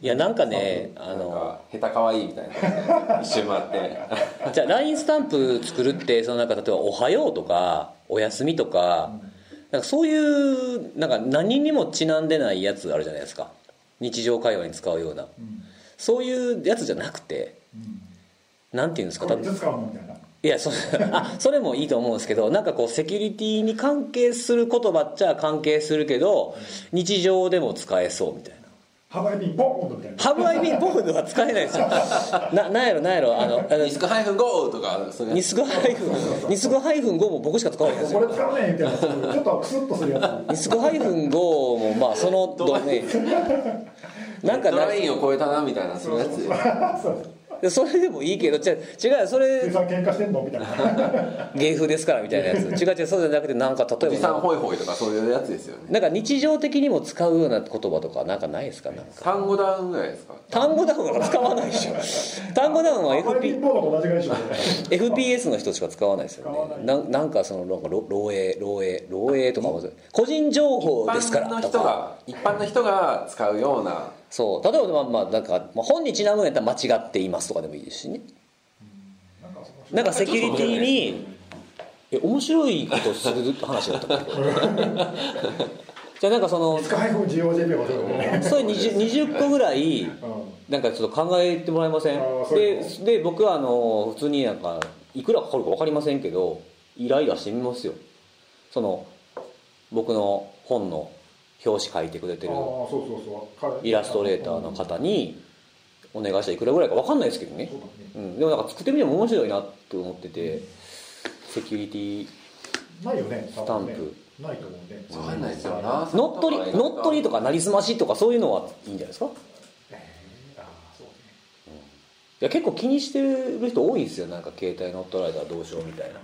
いやなんかねあのか下手可愛いみたいな一周回って。じゃあ LINE スタンプ作るってそのなんか例えば「おはよう」とか「おやすみ」とかなんかそういうなんか何にもちなんでないやつあるじゃないですか。日常会話に使うような。そういうやつじゃなくてなんていうんですかこれいつ使うのみたいな。いやそあそれもいいと思うんですけどなんかこうセキュリティに関係する言葉っちゃ関係するけど日常でも使えそうみたいなハワイ便ボーンみたいな。ハブアイビンボードは使えないですよ。ななんやろなんやろ。あのあのリスクハイフンゴーとかそういうやつ。ニスグハイフンニスグハイフン5も僕しか使わないんですよ。これ使うねんみたいなそういうちょっとクスッとするやニスグハイフン5もまあそのどね なんかラインを超えたなみたいなそういうやつ。つそうそれでもいいけど違う違うよそれ。喧嘩してんのみたいな。芸風ですからみたいなやつ。違う違う そうじゃなくてなんかおじさん例えばホイホイとかそういうやつですよね。なんか日常的にも使うような言葉とかなんかないですか？なんか。単語ダウンぐらいですか？単語ダウンは使わないでしょ。単語ダウンは FP 便ボードと同じぐらいでしょ。FPS の人しか使わないですよね。ななんかそのなんかろ漏洩漏洩漏洩とかも個人情報ですから。一般の人が一般の人が使うようなそう。例えばまあまあなんか、まあ、本にちなむんやったら間違っていますとかでもいいですしね。なんかセキュリティにえ面白いことする話だったんだけ？ど じゃあなんかそのそうだね。それ 20, 20個ぐらいうん。なんかちょっと考えてもらえません？でいうで僕はあの普通になんかいくらかかるか分かりませんけど依頼出してみますよ。その僕の本の表紙書いてくれてるイラストレーターの方にお願いしたらいくらぐらいか分かんないですけどね。そうだね。うん、でもなんか作ってみても面白いなって思っててセキュリティないよねスタンプ。ないと思うね。わかんないですよな。乗っ取り乗っ取りとかなりすましとかそういうのはいいんじゃないですか？えーああそうね。いや結構気にしてる人多いんですよ。なんか携帯乗っ取られたらどうしようみたいな。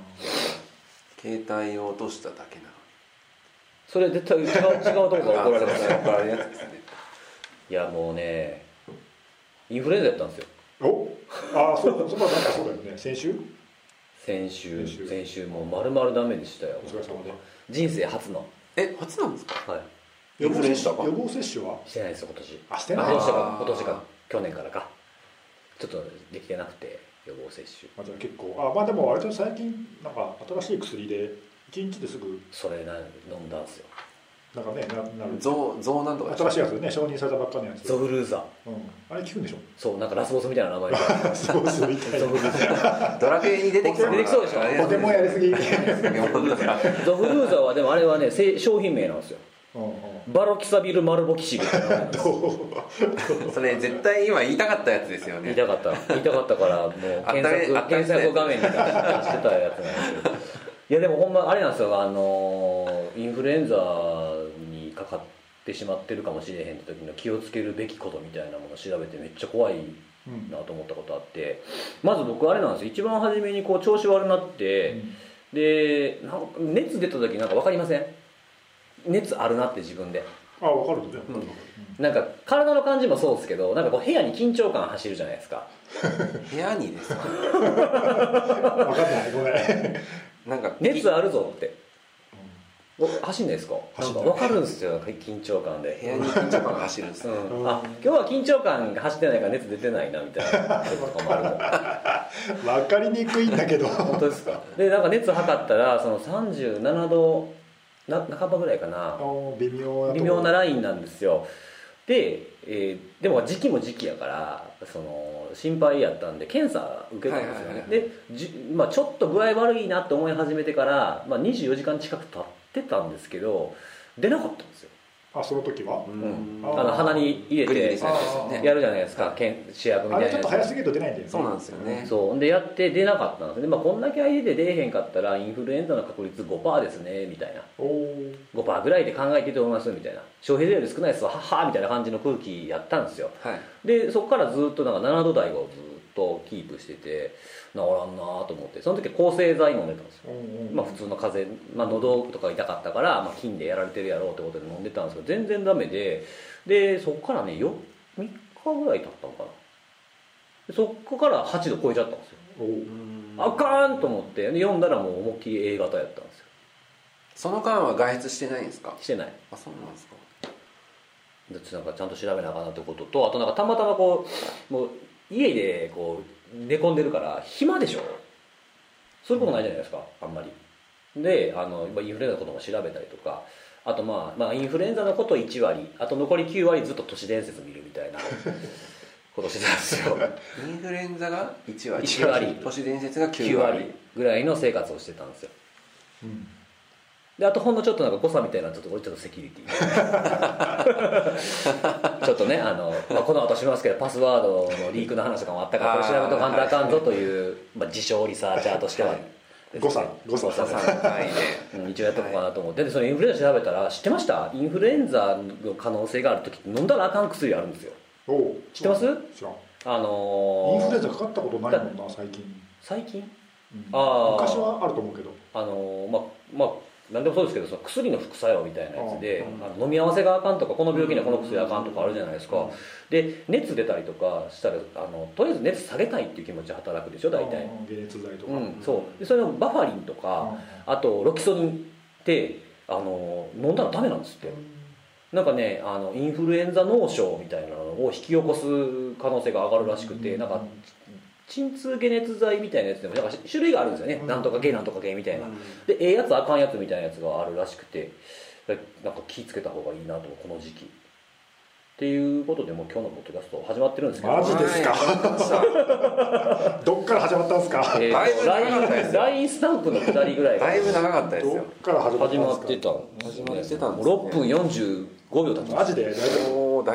携帯を落としただけなそれ絶対違う違うとこから怒られますよ怒られるやつですね。いやもうねインフルエンザやったんですよ。お？ああそうだそこはなんかそうだよね。先週？先週先週。もう丸々ダメでしたよ。お疲れ様で。人生初の。え初なんですか？はい。インフルエンザか予防接種は？してないですよ今年。あしてない。今年か今年か。去年からか。ちょっとできてなくて予防接種。あじゃあ結構。あまあでも割と最近なんか新しい薬で1日ですぐそれな飲んだんですよ。なんかねななる。ゾウゾウなんとか。新しいやつね承認されたばっかりのやつゾフルーザー。うん、あれ効くんでしょ？そうなんかラスボスみたいな名前で。そうすみたいゾフルーザドラクエに出てきそうな。出てきそうでしょ？なとてもやりすぎ。ゾフルーザーはでもあれはねせ商品名なんですよ。バロキサビルマルボキシルそれ絶対今言いたかったやつですよね。言いたかった。言いたかったからもう検索検索画面に出してたやつなんですけどいやでもほんまあれなんですよ。あのインフルエンザにかかってしまってるかもしれへんって時の気をつけるべきことみたいなものを調べてめっちゃ怖いなと思ったことあって。まず僕あれなんですよ。一番初めにこう調子悪なって、でなんか熱出た時なんか分かりません？熱あるなって自分で。あ分かる。ね、なんか体の感じもそうですけどなんかこう部屋に緊張感走るじゃないですか。部屋にですか？分かんない。ごめんなんか熱あるぞって。お走んないですか？か分かるんですよ緊張感部で、屋に緊張感が走るんですね、うん、あ今日は緊張感が走ってないから熱出てないなみたいなこととかもあるもん。分かりにくいんだけど。本当ですか？でなんか熱測ったらその37度な半ばぐらいかな。微妙な微妙なラインなんですよで、えーでも時期も時期やからその心配やったんで検査受けたんですよね、はいはいはいでじ、まあ、ちょっと具合悪いなって思い始めてから、まあ、24時間近く経ってたんですけど出なかったんですよ、あその時は？うん。ああの鼻に入れてグリグリされてますよね。やるじゃないですかけん主役みあたいなやつ。れちょっと早すぎると出ないんだよね。そうなんですよね。そう。でやって出なかったんですね、まあ、こんだけ空いてて出えへんかったらインフルエンザの確率5%ですねみたいな。おお5%ぐらいで考えていいと思いますみたいな。消費税より少ないですわ。はっはーみたいな感じの空気やったんですよ。はい。でそこからずっとなんか7度台をずっとキープしてて治らんなと思ってその時は抗生剤飲んでたんですよ、まあ、普通の風邪、まあ、喉とか痛かったから、まあ、菌でやられてるやろうってことで飲んでたんですけど全然ダメででそこからねよ3日ぐらい経ったのかな。でそこから8度超えちゃったんですよ。あかんと思って。で読んだらもう思いっきり A 型やったんですよ。その間は外出してないんですか？してない。あそうなんですか。でなんかちゃんと調べなあかんなってこととあとなんかたまたまこうもう家でこう寝込んでるから暇でしょ。そういうことないじゃないですかあんまり。であのまあインフルエンザのことも調べたりとかあとまあ、まあ、インフルエンザのこと1割あと残り9割ずっと都市伝説見るみたいな ことしてたんですよ。インフルエンザが1割1割。都市伝説が9 9割割ぐらいの生活をしてたんですよ。うんであとほんのちょっとなんか誤差みたいなちょっと俺ちょっとセキュリティ。ちょっとねあの、まあ、この後しますけどパスワードのリークの話とかもあったからこれ調べとかんとあかんぞという、まあ、自称リサーチャーとしては、誤差誤差。誤差3回で。うん一応やっとこうかなと思って。でそのインフルエンザ調べたら知ってました？インフルエンザの可能性がある時って飲んだらあかん薬あるんですよ。知ってます？知らん。あのーインフルエンザかかったことないもんな最近、最近？うん。あー昔はあると思うけど。あのまあまあ何でもそうですけどその薬の副作用みたいなやつでうん。あの飲み合わせがあかんとかこの病気にはこの薬あかんとかあるじゃないですか。で熱出たりとかしたらあのとりあえず熱下げたいっていう気持ち働くでしょ大体。うん。解熱剤とか、うんそう。でそれのバファリンとかあとロキソニンってあの飲んだらダメなんですって。なんかねあのインフルエンザ脳症みたいなのを引き起こす可能性が上がるらしくてなんか鎮痛解熱剤みたいなやつでもなんか種類があるんですよね、うん。なんとか系なんとか系みたいな、でええやつあかんやつみたいなやつがあるらしくてなんか気ぃつけた方がいいなとこの時期。っていうことでもう今日のポッドキャスト始まってるんですけど。マジですか？どっから始まったんですか、えーだいぶと長かったです LINE LINE スタンプの下りぐらい。がだいぶ長かったですどっよから始まったん始ですか？まってたんです始まってたんですねもう6分45秒経ちましマジで？だ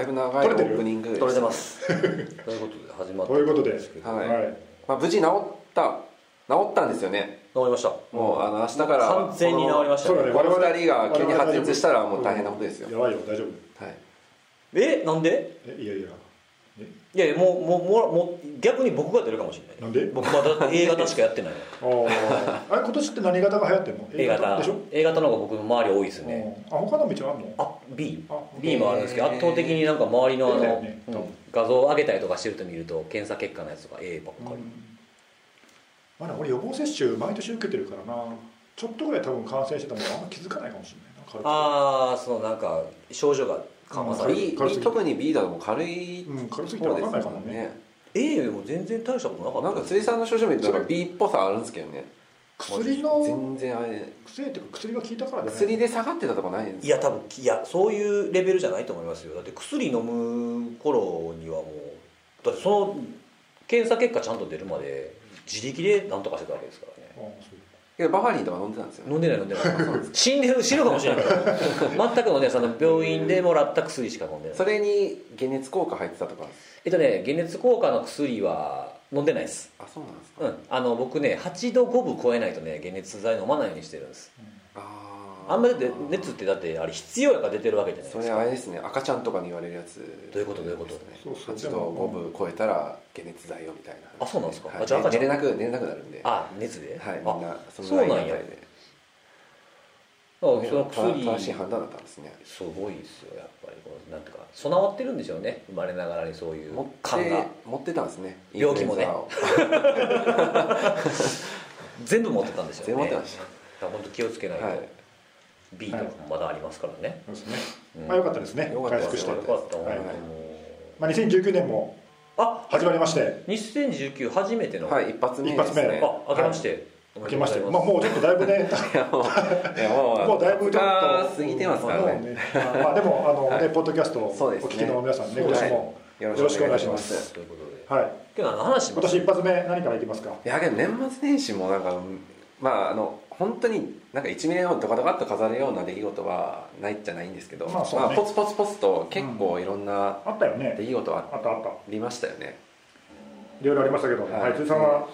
いぶ。長いオープニング取れてます。ということ？で始まってということではい。はい。まあ、無事治った治ったんですよね。治りました。もうあの明日から完全に治りました。ねこの我々2人が急に発熱したらもう大変なことですよ、やばいよ大丈夫。はい、えなんで？えいやいや。いやいやもうもうもう逆に僕が出るかもしれない。なんで？僕まだ A 型しかやってない。の あー。あれ今年って何型が流行ってんの？A 型。でしょ？A 型の方が僕の周り多いですね。うん。あ他の道はあんの？あ B あ B もあるんですけど圧倒的になんか周りのあの、ねうん画像を上げたりとかしてると見ると検査結果のやつとか A ばっかり、まだ俺予防接種毎年受けてるからな。ちょっとぐらい多分感染してたもんあんま気づかないかもしれないなああそのなんか症状が緩和される、特に B だと軽いうん軽すぎて分かんないかもね。A でも全然大したことなかった。なんか辻さんの症状見ると B っぽさあるんですけどね薬の全然あれ。薬っていうか薬が効いたからね。薬で下がってたとこないんですいや多分いやそういうレベルじゃないと思いますよ。だって薬飲む頃にはもうだってその検査結果ちゃんと出るまで自力で何とかしてたわけですからね。あそう。けどバファリンとか飲んでたんですよ。飲んでない飲んでない。死んでる死ぬかもしれない。から全く飲んでないその病院でもらった薬しか飲んでない。それに解熱効果入ってたとか。えっとね解熱効果の薬は飲んでないです。あそうなんですか。うん。あの僕ね8度5分超えないとね解熱剤飲まないようにしてるんです。ああんまりで熱ってだってあれ必要やから出てるわけじゃないそですか。れあれですね。赤ちゃんとかに言われるやつ。どういうこと？どういうこと？ですね。そうそう8度5分超えたら解熱剤よみたいなあそうなんですか。はい。あじゃあ赤ちゃん寝れなく寝れなくなるんで。あ熱で？はいみんなあそのそうなんや。ラインあたりで。あその薬。正しい判断だったんですね。すごいですよやっぱりこうなんていうか備わってるんでしょうね生まれながらにそういう感がて持ってたんですね病気もね。全部持ってたんですよね。全部持ってましだから本当気をつけないと、はい。B とかもまだありますからね、そうですね。うん。まあよかったですね。よかったです。回復してよかった、はい。本まあ2019年もあ始まりまして。2019初めての、はい一発目一発目。ですねあ明けまして、おめ明けましてでとうございまあもうちょっとだいぶね。もうだいぶちょっと過ぎてますからね。まあでもあのはい。ねポッドキャストをお聞きの皆さんね今年もよろしくお願いします。ということではい。今日何の話し今年一発目何からいきますか？いやけど年末年始もなんかまああの本当になんか1年をドカドカっと飾るような出来事はないじゃないんですけど、まあそうね。ポツポツポツと結構いろんなあったよね。出来事はあったあった。ありましたよね。いろいろありましたけどはい。はい。辻さんは？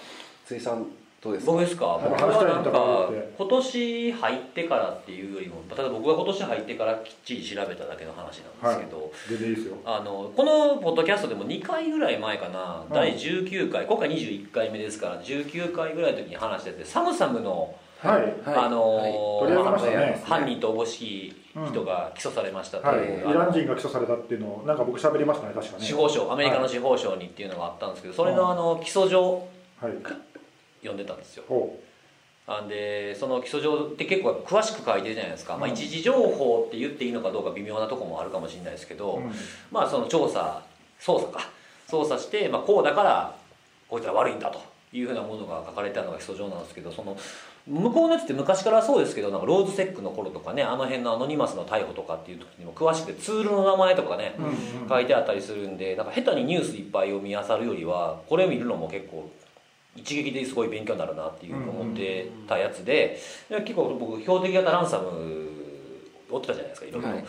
辻さんどうですか？僕ですか？僕はなんか今年入ってからっていうよりもただ僕が今年入ってからきっちり調べただけの話なんですけど、全然いいですよ。あのこのポッドキャストでも2回ぐらい前かな、うん第19回今回21回目ですから19回ぐらいの時に話したやつでサムサムの、はいはい。あの犯人とおぼしき人が起訴されましたとはい。い。う、イラン人が起訴されたっていうのをなんか僕喋りましたね確かね。司法省アメリカの司法省にっていうのがあったんですけどそれのあの起訴状はい読んでたんですよ。ほあんでその基礎上って結構詳しく書いてるじゃないですか、まあ、一時情報って言っていいのかどうか微妙なところもあるかもしれないですけど、うん。まあその調査捜査か。捜査して、まあ、こうだからこいつら悪いんだというふうなものが書かれてあるのが基礎上なんですけどその向こうのやつって昔からそうですけどなんかローズセックの頃とかねあの辺のアノニマスの逮捕とかっていう時にも詳しくてツールの名前とかね、うんうん。書いてあったりするんでなんか下手にニュースいっぱい読み漁るよりはこれを見るのも結構一撃ですごい勉強になるなっていう思ってたやつでで結構僕標的型ランサム追ってたじゃないですかいろいろ。はい。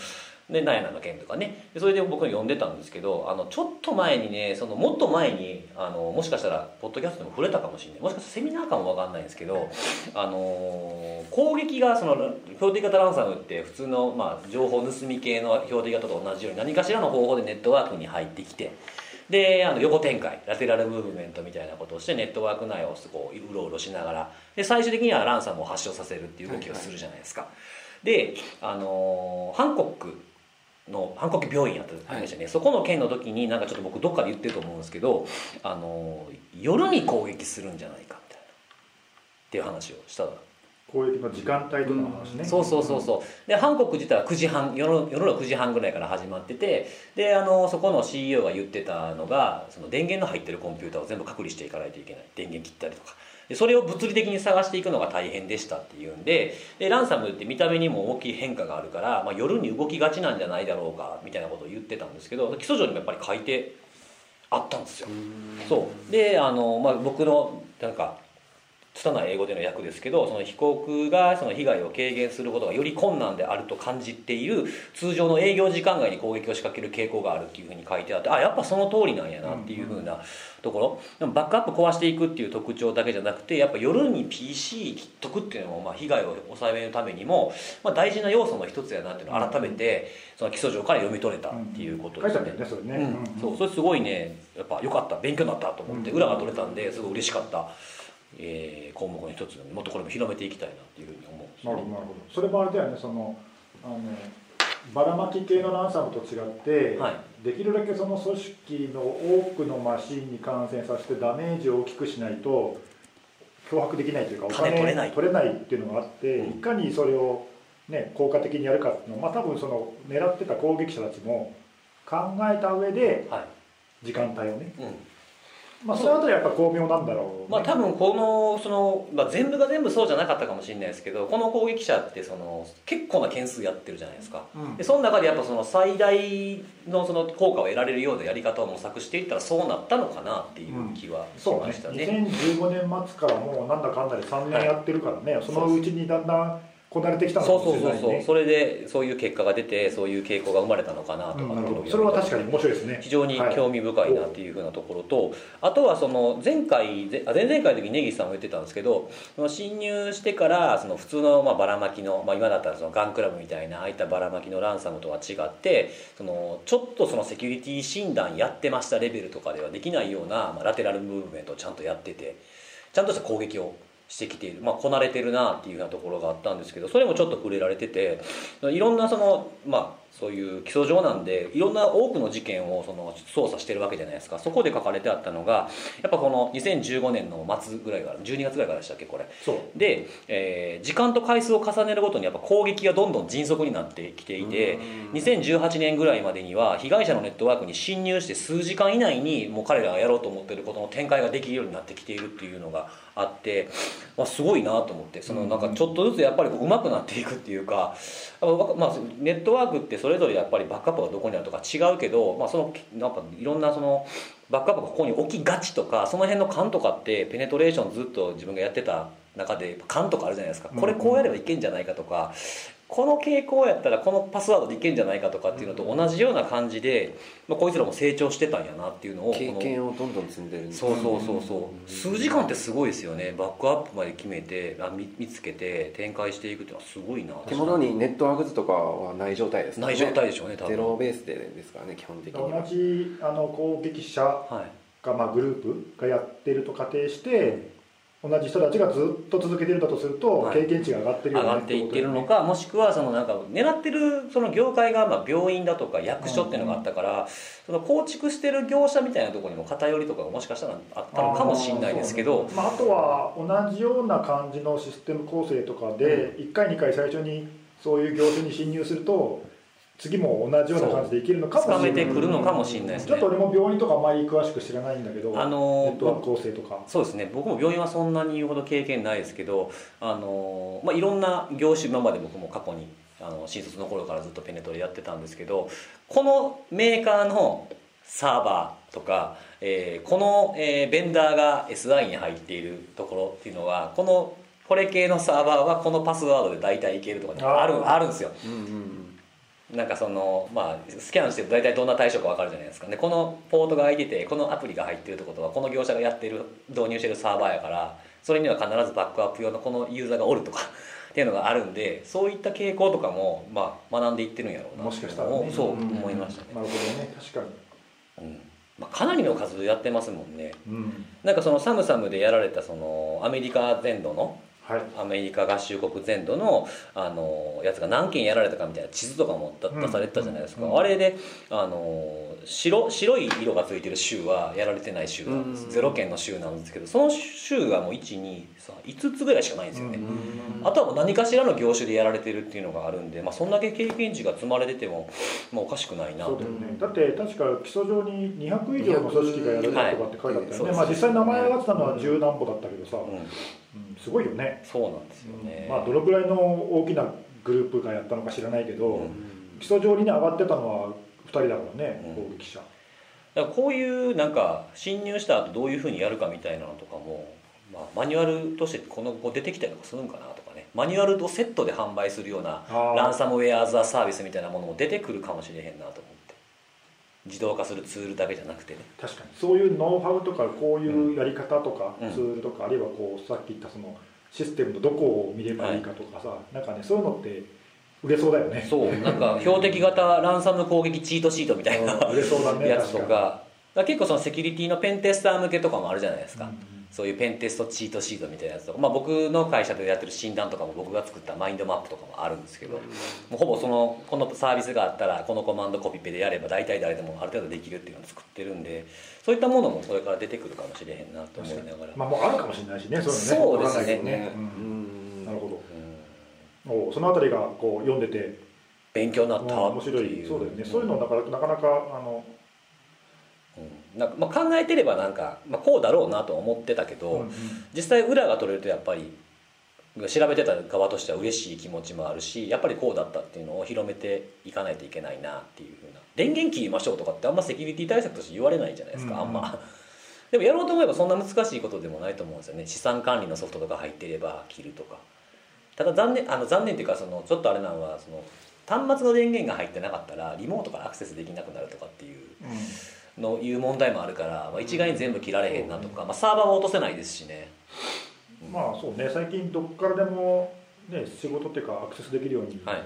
でナヤナの件とかね。でそれで僕読んでたんですけどあのちょっと前にねそのもっと前にあのもしかしたらポッドキャストでも触れたかもしれない。もしかしたらセミナーかもわかんないんですけどあの攻撃がその標的型ランサムって普通の、まあ、情報盗み系の標的型と同じように何かしらの方法でネットワークに入ってきてであの横展開ラテラルムーブメントみたいなことをしてネットワーク内をこううろうろしながらで最終的にはランサムを発症させるっていう動きをするじゃないですか。であのハンコックのハンコック病院やったんですよね、そこの件の時になんかちょっと僕どっかで言ってると思うんですけどあの夜に攻撃するんじゃないかみたいなっていう話をしたら攻撃の時間帯とかの話ね、そうそうそうそう。でハンコック自体は9時半夜の夜の9時半ぐらいから始まっててであのそこの CEO が言ってたのがその電源の入ってるコンピューターを全部隔離していかないといけない。電源切ったりとか。でそれを物理的に探していくのが大変でしたっていうんででランサムって見た目にも大きい変化があるから、まあ、夜に動きがちなんじゃないだろうかみたいなことを言ってたんですけど基礎上にもやっぱり書いてあったんですよ。そう。であの、まあ、僕のなんか拙い英語での訳ですけどその被告がその被害を軽減することがより困難であると感じている通常の営業時間外に攻撃を仕掛ける傾向があるっていうふうに書いてあってあやっぱその通りなんやなっていうふうなところ。でもバックアップ壊していくっていう特徴だけじゃなくてやっぱ夜に PC 切っとくっていうのもまあ被害を抑えるためにも、まあ、大事な要素の一つやなっていうのを改めてその基礎上から読み取れたっていうことですね。ねそれね、うん、そうそれすごいねやっぱ良かった勉強になったと思ってうん。裏が取れたんですごい嬉しかった、えー項目の一つもっとこれも広めていきたいなっていうふうに思うね。なるほどなるほど。それもあれだよねそのあのばらまき系のランサムと違って、はい。できるだけその組織の多くのマシンに感染させてダメージを大きくしないと脅迫できないというかお金取れない。取れないっていうのがあって、うん。いかにそれを、ね、効果的にやるかっていうのを、まあ、多分その狙ってた攻撃者たちも考えた上ではい。時間帯をね、うんまあ、そのあたりはやっぱ巧妙なんだろう、ね、まあ多分このその、まあ、全部が全部そうじゃなかったかもしれないですけどこの攻撃者ってその結構な件数やってるじゃないですか。うん。でその中でやっぱその最大のその効果を得られるようなやり方を模索していったらそうなったのかなっていう気はしそうね。ましたね。2015年末からもうなんだかんだで3年やってるからね、そのうちにだんだんこなれてきたのかそうもしれないねそう。そうそうそれでそういう結果が出てそういう傾向が生まれたのかなとか。うん。それは確かに面白いですね。非常に興味深いなっていうふうなところと、あとはその前回前々回の時に根岸さんも言ってたんですけど侵入してからその普通のまあばらまきの、まあ、今だったらそのガンクラブみたいなああいったばらまきのランサムとは違ってそのちょっとそのセキュリティ診断やってましたレベルとかではできないような、まあ、ラテラルムーブメントをちゃんとやっててちゃんとした攻撃をしてきている、まあ、こなれてるなっていうようなところがあったんですけどそれもちょっと触れられてていろんなそのまあそういう基礎上なんでいろんな多くの事件をその捜査してるわけじゃないですか。そこで書かれてあったのがやっぱこの2015年の末ぐらいから12月ぐらいからでしたっけこれ。そう。で、えー時間と回数を重ねるごとにやっぱ攻撃がどんどん迅速になってきていて2018年ぐらいまでには被害者のネットワークに侵入して数時間以内にもう彼らがやろうと思っていることの展開ができるようになってきているっていうのがあって、まあ、すごいなと思ってそのなんかちょっとずつやっぱり上手くなっていくっていうか、まあ、ネットワークってそれぞれやっぱりバックアップがどこにあるとか違うけど、まあ、そのなんかいろんなそのバックアップがここに置きがちとかその辺の勘とかってペネトレーションずっと自分がやってた中で勘とかあるじゃないですか。これこうやればいけんじゃないかとかこの傾向やったらこのパスワードでいけんじゃないかとかっていうのと同じような感じで、まあ、こいつらも成長してたんやなっていうのを経この験をどんどん積んでるんですそうそうそうそう。数時間ってすごいですよね。バックアップまで決めてあ見見つけて展開していくっていうのはすごいな。手元にネットワーク図とかはない状態ですからない状態でしょうね多分。ゼロベースでですからね基本的に同はじあの攻撃者はい。が、まあ、グループがやってると仮定して、同じ人たちがずっと続けてるんだとすると、はい。経験値が上がってるよね上がっていってるのかもしくはそのなんか狙ってるその業界がまあ病院だとか役所っていうのがあったからその構築してる業者みたいなところにも偏りとかがもしかしたらあったのかもしれないですけどあねまあ、あとは同じような感じのシステム構成とかで、1回2回最初にそういう業種に侵入すると次も同じような感じでいけるのかもしれない。めてくるのかもしれないですね。ちょっと俺も病院とかあまり詳しく知らないんだけど、あのーネットワーク構成とか。そうですね。僕も病院はそんなに言うほど経験ないですけどあの、まあ、いろんな業種今まで僕も過去にあの新卒の頃からずっとペネトレやってたんですけどこのメーカーのサーバーとか、えーこの、えーベンダーが SI に入っているところっていうのはこのこれ系のサーバーはこのパスワードで大体いけるとかねあるあるんですよ。うんうんなんかそのまあスキャンして大体どんな対象か分かるじゃないですか。でこのポートが空いててこのアプリが入ってるってことはこの業者がやってる導入してるサーバーやからそれには必ずバックアップ用のこのユーザーがおるとか っていうのがあるんでそういった傾向とかも、まあ、学んでいってるんやろうな。もしかしたらね。そう思いましたね、なるほどね。確かに、うん。まあ、かなりの数やってますもんね。うん。なんかそのサムサムでやられたそのアメリカ全土のはい。アメリカ合衆国全土のあのやつが何件やられたかみたいな地図とかも出されてたじゃないですか、うんあれであの白白い色がついてる州はやられてない州なんです、うん。ゼロ件の州なんですけどその州がもう123つぐらいしかないんですよね、うんあとはもう何かしらの業種でやられてるっていうのがあるんで、まあ、そんだけ経験値が積まれてても、まあ、おかしくないな。とね、だって確か基礎上に200以上の組織がやるとかって書いてあったよね、はい。まあ、実際名前が挙がってたのは十何歩だったけどさ、うん、うんすごいよね、そうなんですよね、まあ、どのぐらいの大きなグループがやったのか知らないけど、うん。基礎上に、ね、上がってたのは2人だからね、うん。攻撃者。だからこういうなんか侵入した後どういうふうにやるかみたいなのとかも、まあ、マニュアルとしてこの後出てきたりとかするんかなとかね。マニュアルとセットで販売するようなランサムウェア・アザ・サービスみたいなものも出てくるかもしれへんなと思自動化するツールだけじゃなくてね。確かに。そういうノウハウとかこういうやり方とか、うん。ツールとかあるいはこうさっき言ったそのシステムのどこを見ればいいかとかさ、なんかねそういうのって売れそうだよね。そう。なんか 標的型ランサム攻撃チートシートみたいなうん売れそうだねやつと確かだから結構そのセキュリティのペンテスター向けとかもあるじゃないですか、うんそういうペンテストチートシートみたいなやつとか、まあ、僕の会社でやってる診断とかも僕が作ったマインドマップとかもあるんですけど、もうほぼそのこのサービスがあったらこのコマンドコピペでやれば大体誰でもある程度できるっていうのを作ってるんでそういったものもこれから出てくるかもしれへんなと思いながら、まあもうあるかもしれないしねそうですね。ね。うん。なるほど。う。んおう。そのあたりがこう読んでて。勉強になった面白っていそうだよね、そういうのだからなかなかあの、うん。なんかまあ、考えてればなんか、まあ、こうだろうなとは思ってたけど、うんうん。実際裏が取れるとやっぱり調べてた側としては嬉しい気持ちもあるしやっぱりこうだったっていうのを広めていかないといけないなっていうふうな。電源切りましょうとかってあんまセキュリティ対策として言われないじゃないですか、うんあんま。でもやろうと思えばそんな難しいことでもないと思うんですよね。資産管理のソフトとか入ってれば切るとか。ただ残念あの残念っていうかそのちょっとあれなのはその端末の電源が入ってなかったらリモートからアクセスできなくなるとかっていうのいう問題もあるから、まあ、一概に全部切られへんなとか、まあ、サーバーは落とせないですしね。まあそうね。最近どっからでも、ね、仕事っていうかアクセスできるように、はい。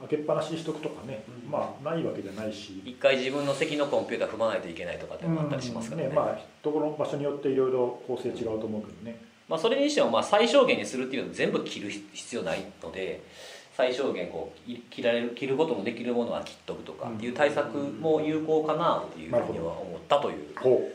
開けっぱなしにしとくとかね、まあないわけじゃないし、一回自分の席のコンピューター踏まないといけないとかってのもあったりしますからね,、ねまあところ場所によっていろいろ構成違うと思うけどね、まあ、それにしてもまあ最小限にするっていうのは全部切る必要ないので最小限こうい切られる切ることのできるものは切っとくとかっていう対策も有効かなっていうふうには思ったというほ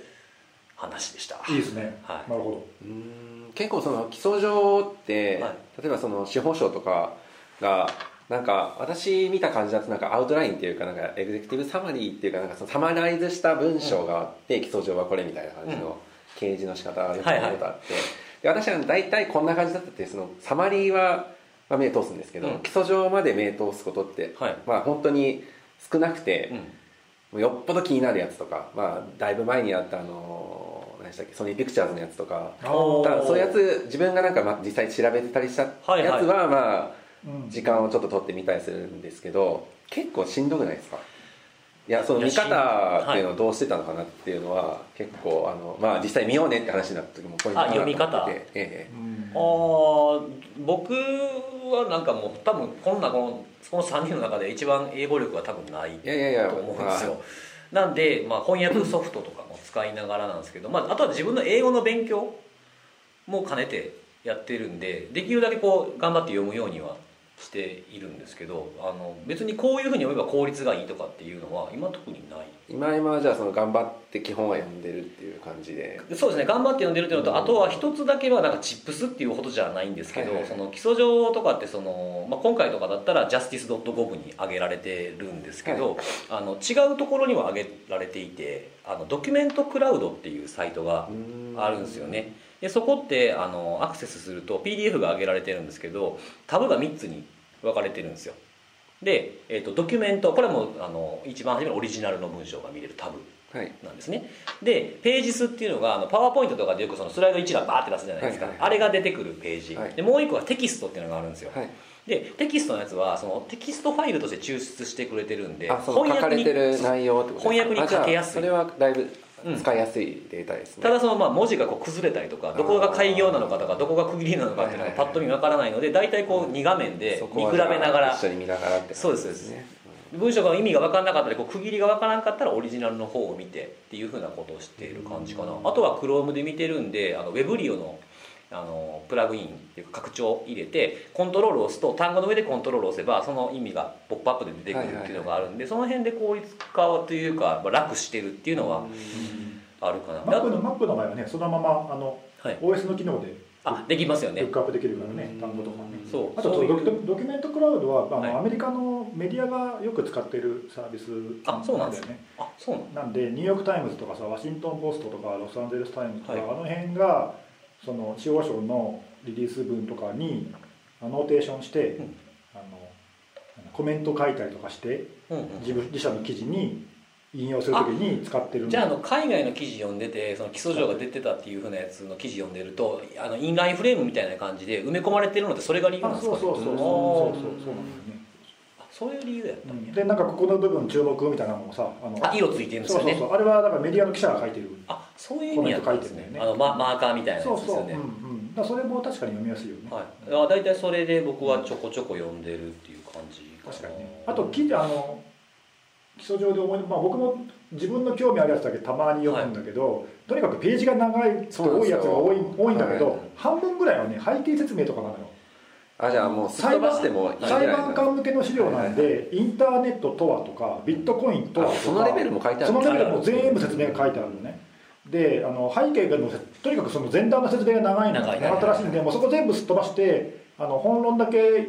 話でした。ういいですね、はい。なるほうん。結構その基礎上って、はい。例えばその司法省とかがなんか私見た感じだとなんかアウトラインっていうかなんかエグゼクティブサマリーっていうかなんかそのサマライズした文章があって、基礎上はこれみたいな感じうん。の掲示の仕方がよくはいはい。見たことあって、で私は大体こんな感じだったってそのサマリーは、まあ、目通すんですけど、うん。基礎上まで目通すことって、はい。まあ本当に少なくて、うん。もうよっぽど気になるやつとか、まあ、だいぶ前にあったあの何でしたっけソニーピクチャーズのやつとかそういうやつ自分がなんかまあ実際調べてたりしたやつは、はいはい。まあうん。時間をちょっと取ってみたりするんですけど結構しんどくないですか？いやその見方っていうのをどうしてたのかなっていうのは結構あのまあ実際見ようねって話になった時もポイント読み方？ええうん。あー僕はなんかもう多分こんなこのこの3人の中で一番英語力は多分ないと思うんですよ。なんで、まあ、翻訳ソフトとかも使いながらなんですけど、まあ、あとは自分の英語の勉強も兼ねてやってるんでできるだけこう頑張って読むようにはしているんですけどあの別にこういうふうに読めば効率がいいとかっていうのは今特にない。今今はじゃあその頑張って基本は読んでるっていう感じで。そうですね。頑張って読んでるっていうのと、うん。あとは一つだけはなんかチップスっていうほどじゃないんですけど、はいはい。その基礎上とかってその、まあ、今回とかだったら justice.gov に上げられてるんですけど、あの違うところにも上げられていてあのドキュメントクラウドっていうサイトがあるんですよねでそこってあのアクセスすると PDF が上げられてるんですけどタブが3つに分かれてるんですよ。で、えー、とドキュメントこれはもうあの一番初めのオリジナルの文章が見れるタブはい。なんですね。でページ数っていうのがあのパワーポイントとかでよくそのスライド一覧バーって出すじゃないですか、はいはいはい。あれが出てくるページ、はい。でもう一個はテキストっていうのがあるんですよ、はい。でテキストのやつはそのテキストファイルとして抽出してくれてるんであその書かれてる内容ってことですか？翻訳にかけやすい。それはだいぶうん使いやすいデータですね、ただそのまあ文字がこう崩れたりとかどこが開業なのかとかどこが区切りなのかっていうのがパッと見わからないので大体こう2画面でそ見比べながら。一緒に見ながらってそうですそうです文章が意味が分からなかったりこう区切りが分からなかったらオリジナルの方を見てっていうふうなことをしている感じかな。あとは Chrome で見てるんであの Weblio のあのプラグインっていうか拡張を入れてコントロールを押すと単語の上でコントロールを押せばその意味がポップアップで出てくるっていうのがあるんでその辺で効率化というかまあ楽してるっていうのはあるかな。マップのマップの場合はねそのままあのはい。OS の機能であできますよね。 look up できるからねうん。単語とかね。そう。あとそういうドキュドキュメントクラウドはあの、はい。アメリカのメディアがよく使っているサービスあそうなんです。だよね。あそうなのなんでニューヨーク・タイムズとかさワシントン・ポストとかロサンゼルス・タイムズとか、はい。あの辺がその司法省のリリース文とかにアノテーションして、うん。あのコメント書いたりとかしてうんうん自分自社の記事に引用するときに使ってるじゃああの海外の記事読んでてその基礎上が出てたっていうふうなやつの記事読んでるとあのインラインフレームみたいな感じで埋め込まれてるのってそれが理由なんあですかね。そうそうそうそう。そうそうそうなんだよね。あそういう理由やったんや。でなんかここの部分注目みたいなのもさあのあ色ついてるんですそうそうよねそう。あれはだからメディアの記者が書いてる。あそういう意味やったんですね。コメント書いてるんだよね。あのママーカーみたいなやつそうそう、ですよね。うんうん、だからそれも確かに読みやすいよね、はい。あ大体それで僕はちょこちょこ読んでるっていう感じ確かにね。あと記事あの基礎上で思い、まあ、僕も自分の興味あるやつだけたまに読むんだけど、とにかくページが長い多いやつが多い多いんだけど、はい。半分ぐらいはね背景説明とかなのよあじゃあもうすっ飛ばしても裁判官向けの資料なんで、インターネットとはとかビットコインとはとか。あそのレベルも書いてあるそのレベルも全部説明が書いてあるのね。であの背景がとにかくその前段の説明が長いの。長い長かったらしいんでもうそこ全部すっ飛ばしてあの本論だけ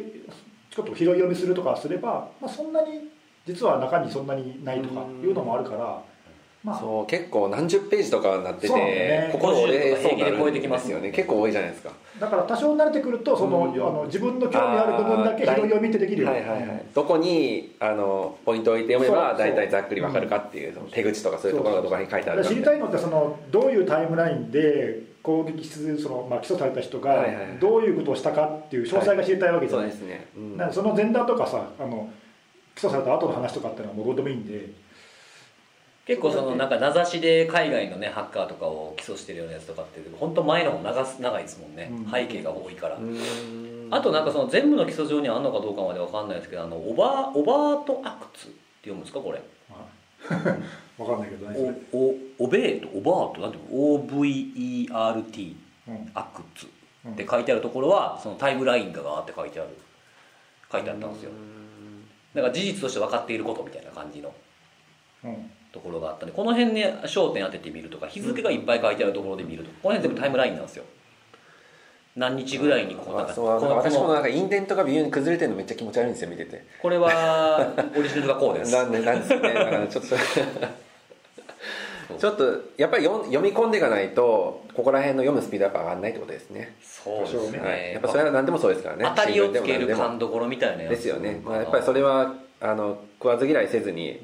ちょっと拾い読みするとかすれば、まあ、そんなに実は中にそんなにないとかいうのもあるからまあ。そう結構何十ページとかになっててね。心折れそうにな平気で超えてきるんまですすよね結構多いじゃないですか。だから多少慣れてくるとその、うん。あの自分の興味ある部分だけ拾い読みってできるよはいはいはい。どこにあのポイントを置いて読めば大体ざっくりわかるかっていうその手口とかそういうところがどこに書いてあるか知りたいのってそのどういうタイムラインで攻撃するその、まあ、起訴された人がはいはいはい。どういうことをしたかっていう詳細が知りたいわけじゃない、そうですね、うん。なんでその前段とかさあの起訴された後の話とかっていうのはもうどうでもいいんで結構そのなんか名指しで海外のねハッカーとかを起訴してるようなやつとかって本当前の方長す長いですもんね、うん。背景が多いから、うん。あとなんかその全部の基礎上にあんのかどうかまでわかんないですけどあのオバオバートアクツって読むんですかこれ。分かんないけどねおおオベートオバートなんて OVERT うん。アクツって書いてあるところはそのタイムラインがガーって書いてある。書いてあったんですよ。だから事実として分かっていることみたいな感じの。うんところがあったんでこの辺ね焦点当ててみるとか日付がいっぱい書いてあるところで見るとこの辺全部タイムラインなんですよ。何日ぐらいにこうなんかあそうこの私もなんかインデントが微妙に崩れてるのめっちゃ気持ち悪いんですよ見てて。これはオリジナルがこうです。なんでなんですよねだからちょっとちょっとやっぱり読読み込んでいかないとここら辺の読むスピードが上がらないってことですねそうですね、はい、やっぱそれは何でもそうですからね当たりをつける勘どころみたいなやつですよね、まあ、やっぱりそれはあの食わず嫌いせずに、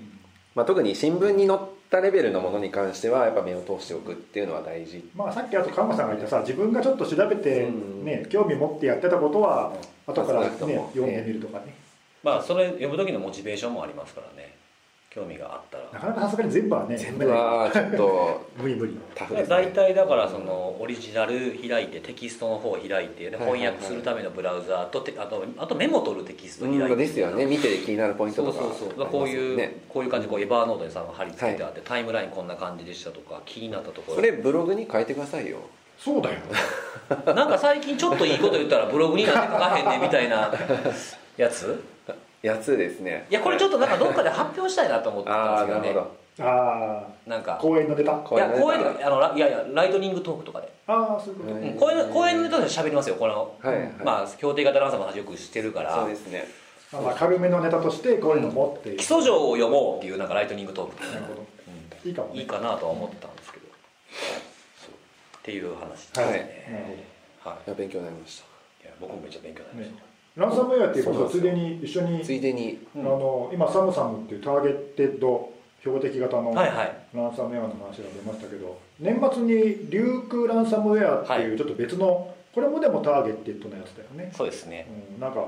まあ、特に新聞に載ったレベルのものに関してはやっぱ目を通しておくっていうのは大事。まあさっきあと菅野さんが言ったさ自分がちょっと調べて、うん。ね興味持ってやってたことは後から、ねまあ少なくとも読んでみるとかね。まあそれ読む時のモチベーションもありますからね興味があったら。なかなかさすがに全部はね全部はちょっと 無理無理。タフです大ね体だからそのオリジナル開いてテキストの方を開いてではいはいはい。翻訳するためのブラウザーとてあとあとメモ取るテキスト開いて。うんですよね。見て気になるポイントそうとかそう。そうこういう、ねこういう感じでこうエバーノートにさ貼り付けてあって、タイムラインこんな感じでしたとか気になったところ。それブログに書いてくださいよ。そうだよ。なんか最近ちょっといいこと言ったらブログになんで書かへんねんみたいなやつ？やつですね。いやこれちょっとなんかどっかで発表したいなと思ってたんですけどね。なるほど。ああなんか。公演のネタ？いや公演あのラいやいやライトニングトークとかで、ああそういうこと、はいうん、公演公演のネタで喋りますよこの、はいはい。まあ協定型ランサムの話よくしてるから。そうですね。あまあ軽めのネタとしてこういうのもっていう、基礎上を読もうっていうなんかライトニングトーク、なるほど。ういいかもね。んいいかなとは思ってたんですけど。っていう話ですね、はい。はい。い。や勉強になりましいや僕もめっちゃ勉強になりました、ランサムウェアっていうことそうなんですよ。ついでに一緒にたついでに。あの今サムサムっていうターゲッテッド標的型のランサムウェアの話が出ましたけど年末にリュークランサムウェアっていうちょっと別の、これもでもターゲッテッドのやつだよね、そうですね。うん、なんか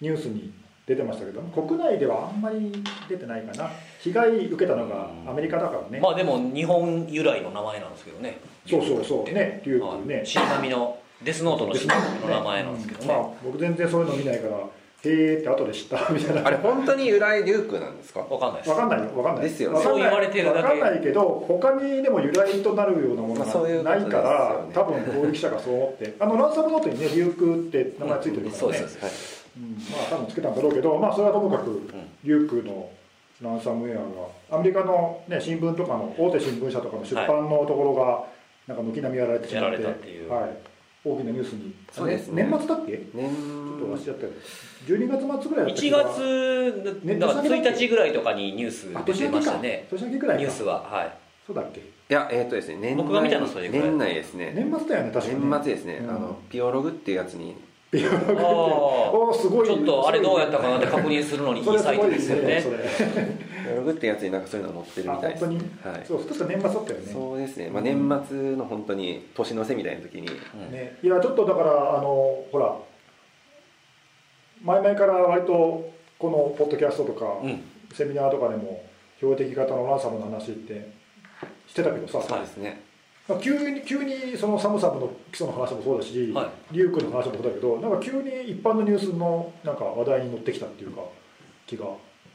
ニュースに出てましたけど国内ではあんまり出てないかな。被害受けたのがアメリカだからね、まあでも日本由来の名前なんですけどね。そうそうそう。ねリュークね、はいのデスノートのの名前なんですけどね、まあ僕全然そういうの見ないからへえって後で知ったみたいな。あれ本当に由来リュークなんですか？わかんないです。わかんないよわかんない。ですよね。わかんない。そう言われてるだけ。わかんないけど他にでも由来となるようなものがないから、ですよ多分攻撃者がそう思って。あのランサムノートにねリュークって名前ついてるからね、そうですはい。うん。まあ多分つけたんだろうけどまあそれはともかく、リュークのランサムウェアがアメリカの、ね、新聞とかの大手新聞社とかの出版のところが、なんか軒並みやられてしまって。やられたっていう。はい、大きなニュースに。そうですね。年末だっけ？ち年ょっと忘れちゃったよ。12月末ぐらいだった1月ねだから1日ぐらいとかにニュースあ出てましたね。年明けぐらいか。ニュースははい。そうだっけ？いやえっ、とですね年内。僕が見たのはそれぐらい。年内ですね。年末だよね確かに年末ですね、うん。あのピオログっていうやつにってあー。おーすごい。ちょっとあれどうやったかなって確認するのにいいサイトですよね。それピオログってやつになんかそういうの載ってるあみたいです本当に、はい。そう確か年末だったよね。そうですね、まあ、年末の本当に年の瀬みたいな時に。うんね、いやちょっとだからあのほら前々から割とこのポッドキャストとか、うん。セミナーとかでも標的型のランサムの話ってしてたけどさ、そうですね。まあ、急に急にそのサムサムの基礎の話もそうだし、はリュークの話もそうだけどなんか急に一般のニュースのなんか話題に乗ってきたっていうか気が。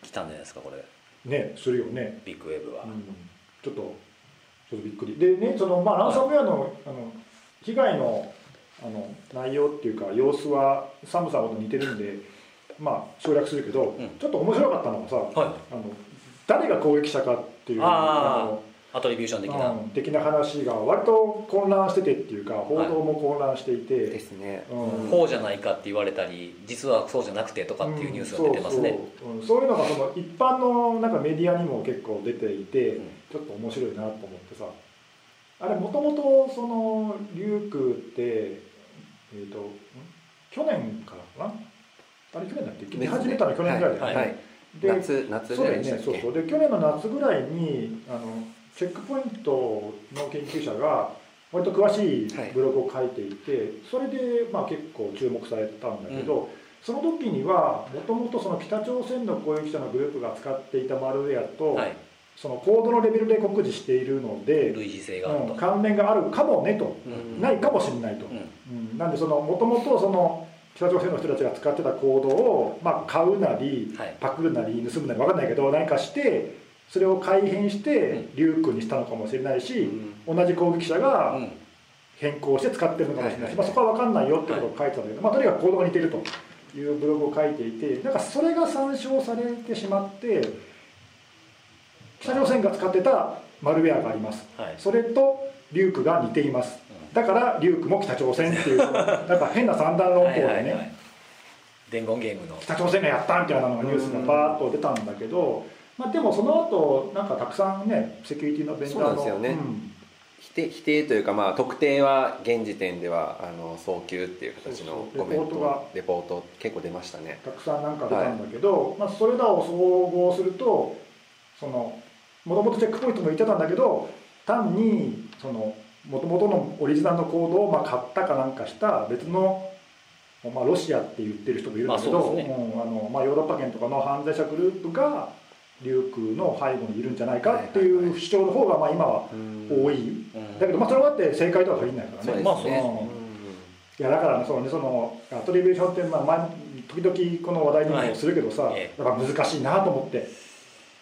来たんじゃないですかこれ。ねするよね、ビッグウェーブは。うん、ちょっとちょっとびっくり。でねその、まあ、ランサムウェアの,、あの被害のあの内容っていうか様子はサムサムと似てるんでまあ省略するけど、うん。ちょっと面白かったのがさはい。あの誰が攻撃者かっていうあー。のアトリビューション的な、うん。的な話が割と混乱しててっていうか報道も混乱していて、ですね。うん。こうじゃないかって言われたり実はそうじゃなくてとかっていうニュースが出てますね、うんそうそう。うん。そういうのがその一般のなんかメディアにも結構出ていて、うん。ちょっと面白いなと思ってさ。あれもともとそのリュークってえっ、とん？去年からかな？あれ去年だっけ？出始めたの去年ぐらいだよね、はい、で夏夏ぐらいでしたっけ？ね。そうそう。で去年の夏ぐらいにあのチェックポイントの研究者が割と詳しいブログを書いていて、それでまあ結構注目されてたんだけど、その時にはもともとその北朝鮮の攻撃者のグループが使っていたマルウェアと、はい。そのコードのレベルで酷似しているので、類似性があると、うん関連があるかもねと、うん。ないかもしれないと、うん。うん。なんでそのもともとその北朝鮮の人たちが使ってたコードを、まあ、買うなりはい。パクるなり盗むなり分かんないけど何かしてそれを改変してリュークにしたのかもしれないし、同じ攻撃者がうん。変更して使ってるのかもしれないし、はいまあ、そこは分かんないよってことを書いてたんだけど、まあ、とにかくコードが似てるというブログを書いていてなんかそれが参照されてしまって北朝鮮が使ってたマルウェアがあります。はい。それとリュークが似ています。だからリュークも北朝鮮っていう なんか変な三段論法はいでね、はいはい。伝言ゲームの。北朝鮮がやったみたいなのがニュースがバーッと出たんだけど、まあ、でもその後なんかたくさんねセキュリティのベンダーのそうですよねうん。否定否定というか、まあ、特定は現時点ではあの早急っていう形のコメンレポートレポート結構出ましたね。たくさんなんか出たんだけど、まあ、それらを総合するとそのもともとチェックポイントも言ってたんだけど単にそのもともとのオリジナルのコードをまあ買ったかなんかした別の、まあ、ロシアって言ってる人もいるんだけど、まあね。うんあのまあ、ヨーロッパ圏とかの犯罪者グループがリュークの背後にいるんじゃないかっていう主張の方がまあ今は多い、うん。だけどまあそれはだって正解とは限らないからね。そうですまあそうですうんうん。いやだからねそのねそのアトリビューションってまあ前時々この話題にもするけどさ、えだから難しいなと思って、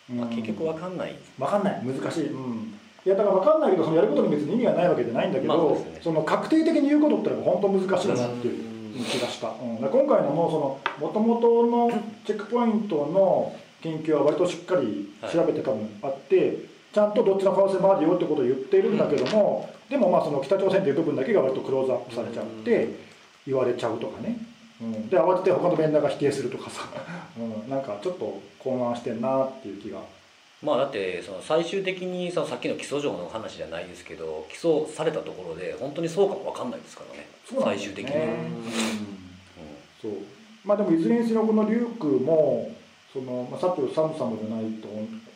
うん。まあ、結局わかんない。分かんない。難しい、うん、いやだから分かんないけどそのやることに別に意味がないわけじゃないんだけど、まあね。その確定的に言うことってのは本当難しいなっていう気がした、うん、今回のもその元々のチェックポイントの研究は割としっかり調べて多分あって、ちゃんとどっちの可能性もあるよってことを言ってるんだけども、でもまあその北朝鮮っていう部分だけが割とクローズアップされちゃって言われちゃうとかね、うん、で慌てて他のベンダーが否定するとかさ、うん、なんかちょっと混乱してんなっていう気が。まあだってその最終的にそのさっきの基礎上の話じゃないですけど基礎されたところで本当にそうかも分かんないですからね。ね。最終的に。は、そう。まあでもいずれにせよこのリュークもその、まあ、さっきのサムサムじゃないと、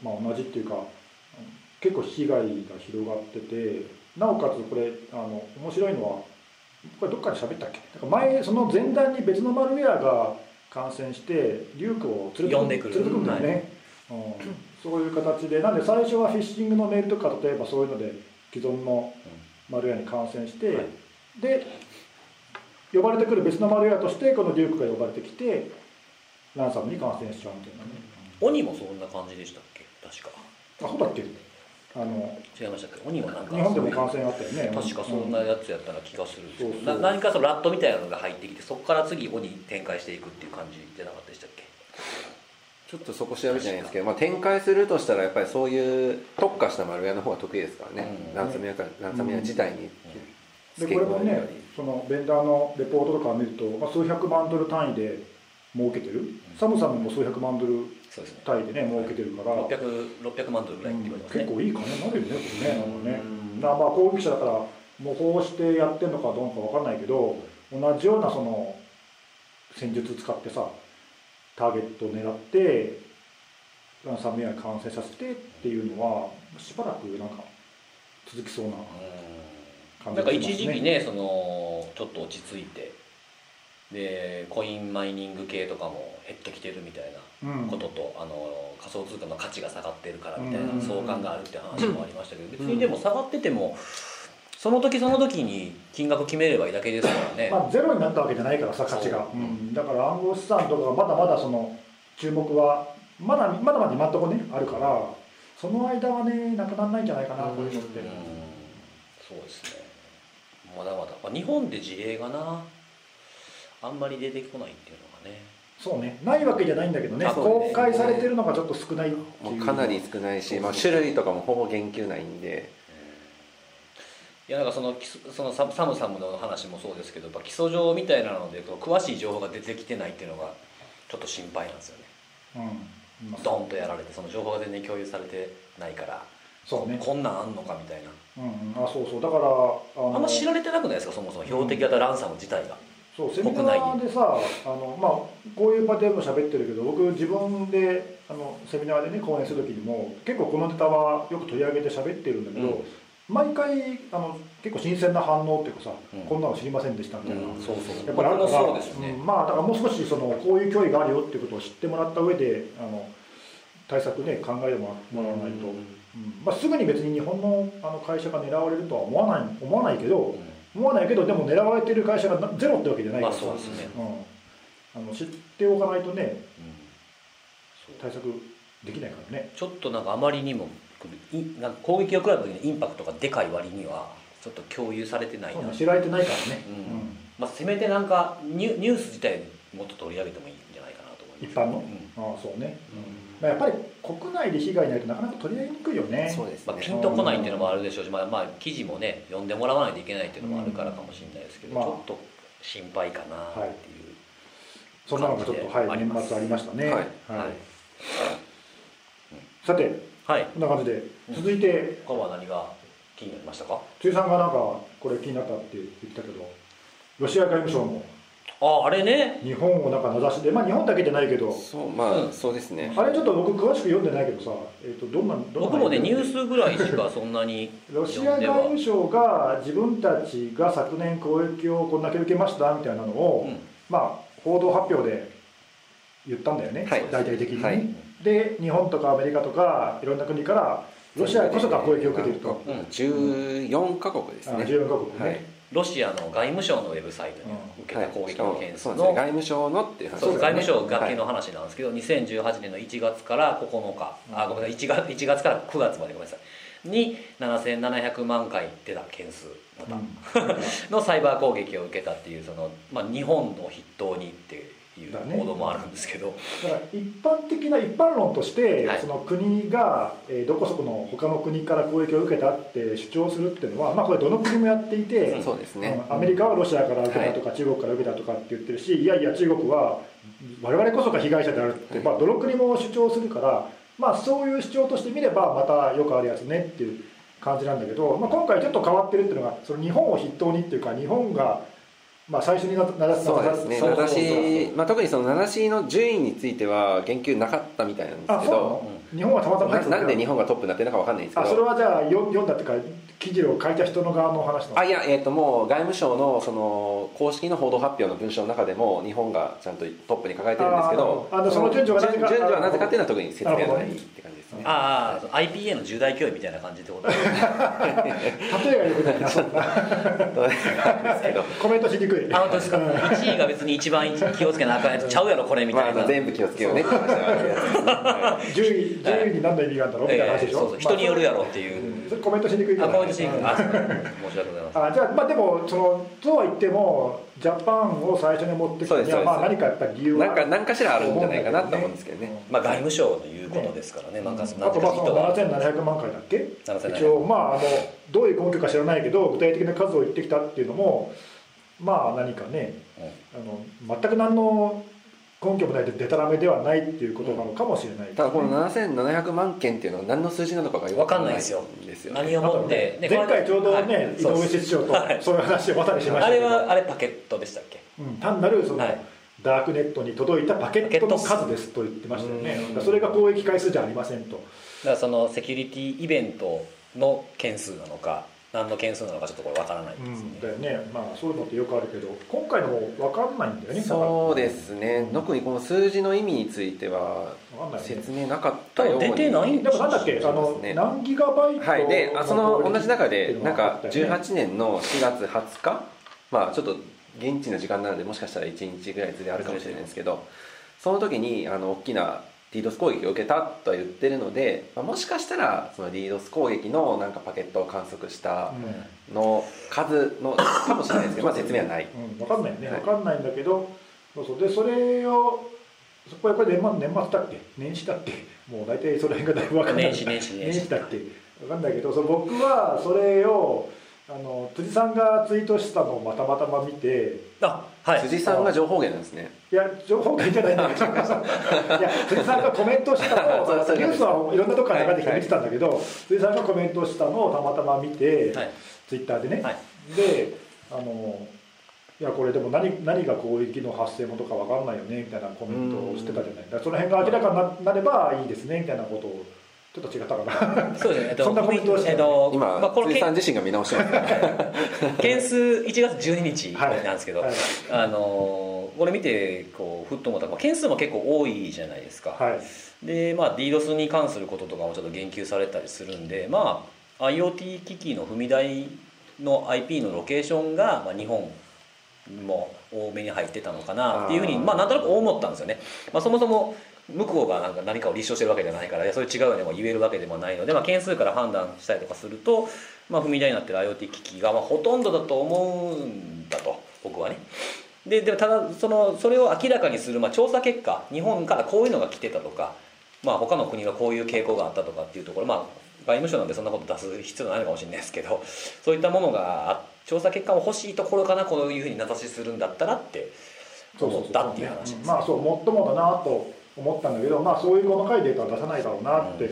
まあ、同じっていうか結構被害が広がっててなおかつこれあの面白いのはこれどっかで喋ったっけ？なんか前その前段に別のマルウェアが感染してリュークを連れて呼んでくる。連れてくるんだよね、うん、そういう形でなんで最初はフィッシングのメールとか例えばそういうので既存のマルウェアに感染して、はい。で呼ばれてくる別のマルウェアとしてこのデュークが呼ばれてきてランサムに感染しちゃうみたいなね。鬼もそんな感じでしたっけ？確か。あそうだっけあの違いましたっけ？鬼もなんか日本でも感染あったよね。確かそんなやつやったら気がするんですけうそうな何かそのラットみたいなのが入ってきてそこから次鬼展開していくっていう感じじゃなかったでしたっけ？ちょっとそこ調べてないんですけど、まあ、展開するとしたらやっぱりそういう特化したマルウェアの方が得意ですからね、うん。ランサムウェアからランサムウェア自体にでこれもねそのベンダーのレポートとかを見ると、まあ、数百万ドル単位で儲けてる、サムサムも数百万ドル単位でね儲けてるから、600, 600万ドルぐらいって言われますね、結構いい金になるよねこれね。なん。かまあ攻撃者だから模倣してやってるのかどうかわかんないけど同じようなその戦術使ってさターゲットを狙ってランサムウェアに感染させてっていうのはしばらくなんか続きそうな感なん。かじがしますね。一時期ねそのちょっと落ち着いてでコインマイニング系とかも減ってきてるみたいなうん。ことと、あの仮想通貨の価値が下がってるからみたいなうん。相関があるって話もありましたけど別にでも下がっててもその時その時に金額決めればいいだけですからね、まあ、ゼロになったわけじゃないからさ価値が。そううん、だから暗号資産とかまだまだその注目はまだまだまだ今のところねあるからその間はねなくならないんじゃないかなこういうのって、うんそうですね。まだまだ、まあ、日本で事例がなあんまり出てこないっていうのがね。そうね。ないわけじゃないんだけどね。ね。公開されてるのがちょっと少ないっていう。もうかなり少ないし、まあ、種類とかもほぼ言及ないんで。いやなんかそのそのササムサムの話もそうですけどやっぱ基礎上みたいなので詳しい情報が出てきてないっていうのがちょっと心配なんですよね。うん。まあ。ドンとやられてその情報が全然共有されてないからそうね。こんなんあんのかみたいな。うんうん。あそうそう。だからあのあんま知られてなくないですかそもそも標的型ランサム自体が、そうセミナーでさあの、まあ、こういう場でも喋ってるけど僕自分であのセミナーでね講演する時にも結構このネタはよく取り上げて喋ってるんだけど、うん。毎回あの結構新鮮な反応っていうかさ、うん。こんなの知りませんでしたみたいな、うんそうそう。やっぱりあるね、うんまあだからもう少しそのこういう脅威があるよっていうことを知ってもらった上であの対策ね考えてもらわないと、うん。まあ、すぐに別に日本のあの会社が狙われるとは思わない思わないけど、思わないけどでも狙われてる会社がなゼロってわけじゃないまあからさ、そうですね、うん、あの知っておかないとねそう。対策できないからね。ちょっとなんかあまりにもいなんか攻撃を食らった時にインパクトがでかい割にはちょっと共有されてないな、知られてないからね、うん。まあ、せめてなんかニュニュース自体もっと取り上げてもいいんじゃないかなと思います。一般の？うん。ああそうね、まあ、やっぱり国内で被害になるとなかなか取り上げにくいよね。そうですね。まあ、ピンとこないっていうのもあるでしょうし、まあ、まあ記事もね読んでもらわないといけないっていうのもあるからかもしれないですけど、うん。ちょっと心配かなっていう、そんなのがちょっと、はい、年末ありましたね。はい。はい。さてはい。こんな感じで続いて他は何が気になりましたか？辻さんがなんかこれ気になったって言ってたけどロシア外務省もああれね。日本をなんか名指しで。まあ日本だけじゃないけど。そうまあ、うん。そうですね。あれちょっと僕詳しく読んでないけどさ、えー、とどんなどんな僕もねニューススぐらいしかそんなにロシア外務省が自分たちが昨年攻撃をこんだけ受けましたみたいなのを、うん。まあ報道発表で言ったんだよね、はい。大々的にね、はい。で日本とかアメリカとかいろんな国からロシアこそが攻撃を受けていると、うん。14カ国ですあね14カ国ね、はいロシアの外務省のウェブサイトに受けた攻撃の件数の、外務省のっていう話ね。外務省がけの話なんですけど、2018年の1月から9日。あごめんなさい。1月 ,1 月から9月までごめんなさい。に7700万回出た件数また、のサイバー攻撃を受けたっていうその、まあ、日本を筆頭にっていう報道もあるんですけど。だ,、から一般的な一般論として、はい、その国が、えー、どこそこの他の国から攻撃を受けたって主張するっていうのは、まあ、これどの国もやっていて、そうですね、アメリカはロシアから受けたとか、中国から受けたとかって言ってるしい。やいや中国は我々こそが被害者であるって、まあ、どの国も主張するから、まあ、そういう主張としてみればまたよくあるやつねっていう感じなんだけど、まあ、今回ちょっと変わってるっていうのがその日本を筆頭にっていうか日本がまあ、最初に名指そうですね。名指し、まあ、特にその名指しの順位については言及なかったみたいなんですけど日本はたまたまななんで日本がトップになってるのか分かんないんですけど。あそれはじゃあ読んだっていうか記事を書いた人の側の話あいや、えー、ともう外務省のその公式の報道発表の文章の中でも日本がちゃんとトップに抱えてるんですけどあのその順序はなぜか？順序はなぜかっていうのは特に説明はないって感じですね。ああ IPA の重大教育みたいな感じってことですね。例えがよくないな。そうコメントしにくい。あ本当ですか？1位が別に一番気をつけなあかんやつちゃうやろこれみたいな、まあ、全部気をつけようねって話は10 位10位に何の意味があるんだろうみたいな話でしょ、そうそう。人によるやろっていう、コメントしにくいあコメントしにくい。あ申し訳ございません。あじゃあまあでもそのとは言ってもジャパンを最初に持ってきたにはまあ何かやっぱり理由はなんか何かしらあるんじゃないかなと思うんですけどね、まあ外務省の言うことですからね、ねあとまあその7700万回だっけ？一応まああのどういう根拠か知らないけど具体的な数を言ってきたっていうのもまあ何かね、あの全く何の根拠もないでデタラメではないっていうことなのかもしれない、ね、ただこの7700万件っていうのは何の数字なのかが分かんない。ですよですよ、ね、何をもって、ね、前回ちょうどね、はい、井上室長とそうい。う話をまたりしましたあれはあれパケットでしたっけ、うん、単なるその、はい、ダークネットに届いたパケットの数ですと言ってましたよね。それが攻撃回数じゃありませんと。だからそのセキュリティイベントの件数なのか何の件数なのかちょっとこれ分からないですね、うん、だよね。まあそういうのってよくあるけど今回のも分かんないんだよねそうですね、特にこの数字の意味については説明なかったように、出てないでもなんだっけあの、何ギガバイトはい。でその同じ中でなんか18年の4月20日？まあちょっと現地の時間なのでもしかしたら1日ぐらいずれあるかもしれないですけどその時にあの大きな DDoS 攻撃を受けたとは言ってるので、まあ、もしかしたらその DDoS 攻撃のなんかパケットを観測したの数のかもしれないですけど、まあ、説明はない、うん、分かんないね、はい、分かんないんだけどそうそう。でそれをそこはやっぱり年末年末だっけ？年始だっけ？もう大体その辺がだいぶ分かんない。年始年始年始。だっけ？分かんないけどそ僕はそれを辻さんがツイートしたのをまたまたま見てあ、はい、辻さんが情報源なんですね。いや情報源じゃないんだけど いや辻さんがコメントしたのを ニュースはいろんなとこから流れてきて見てたんだけど、はい、辻さんがコメントしたのをたまたま見て、はい、ツイッターでね、はい、であのいやこれでも何何が攻撃の発生元か分かんないよねみたいなコメントをしてたじゃない。だその辺が明らかになればいいですねみたいなことをちょっと違ったかな。そうですね、えっと、そんなコメントをして、えっと、今、まあ、このさん自身が見直してます。件数1月12日なんですけど、はい。はい、あのこれ見てこうふっと思ったら件数も結構多いじゃないですか、はい、でまあ DDoS に関することとかもちょっと言及されたりするんでまあ IoT 機器の踏み台の IP のロケーションが、まあ、日本も多めに入ってたのかなっていうふうにまあなんとなく思ったんですよね、まあ、そもそも向こうがなんか何かを立証してるわけじゃないからそれ違うよねも言えるわけでもないので、まあ、件数から判断したりとかすると、まあ、踏み台になってる IoT 機器がまあほとんどだと思うんだと僕はね。ででもただそのそれを明らかにする、まあ、調査結果日本からこういうのが来てたとか、まあ、他の国がこういう傾向があったとかっていうところ、まあ、外務省なんでそんなこと出す必要ないのかもしれないですけどそういったものが調査結果も欲しいところかなこういうふうに名指しするんだったらって思ったっていう話です、ね、まあそうもっともだなと思ったんだけど、まあ、そういう細かいデータは出さないだろうなって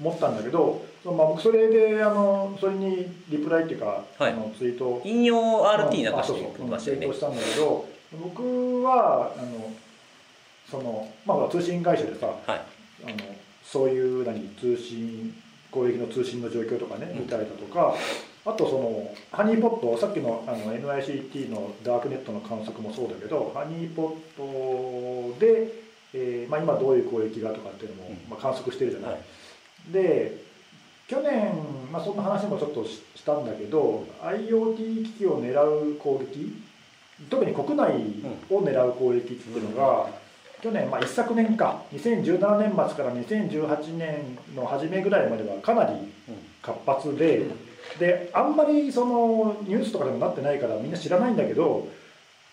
思ったんだけど、まあ、僕それであのそれにリプライっていうか、はい、あのツイート引用 RT なんかしてましたよね、したんだけど僕はあのその、まあ、通信会社でさ、はい、あのそういう何通信攻撃の通信の状況とかね見たりだとか、あとそのハニーポットさっきのあの NICT のダークネットの観測もそうだけどハニーポットでえーまあ、今どういう攻撃がとかっていうのも、まあ、観測してるじゃない、はい、で去年、まあ、そんな話もちょっとしたんだけど IoT 機器を狙う攻撃特に国内を狙う攻撃っていうのが、去年、まあ、一昨年か2017年末から2018年の初めぐらいまではかなり活発で、であんまりそのニュースとかでもなってないからみんな知らないんだけど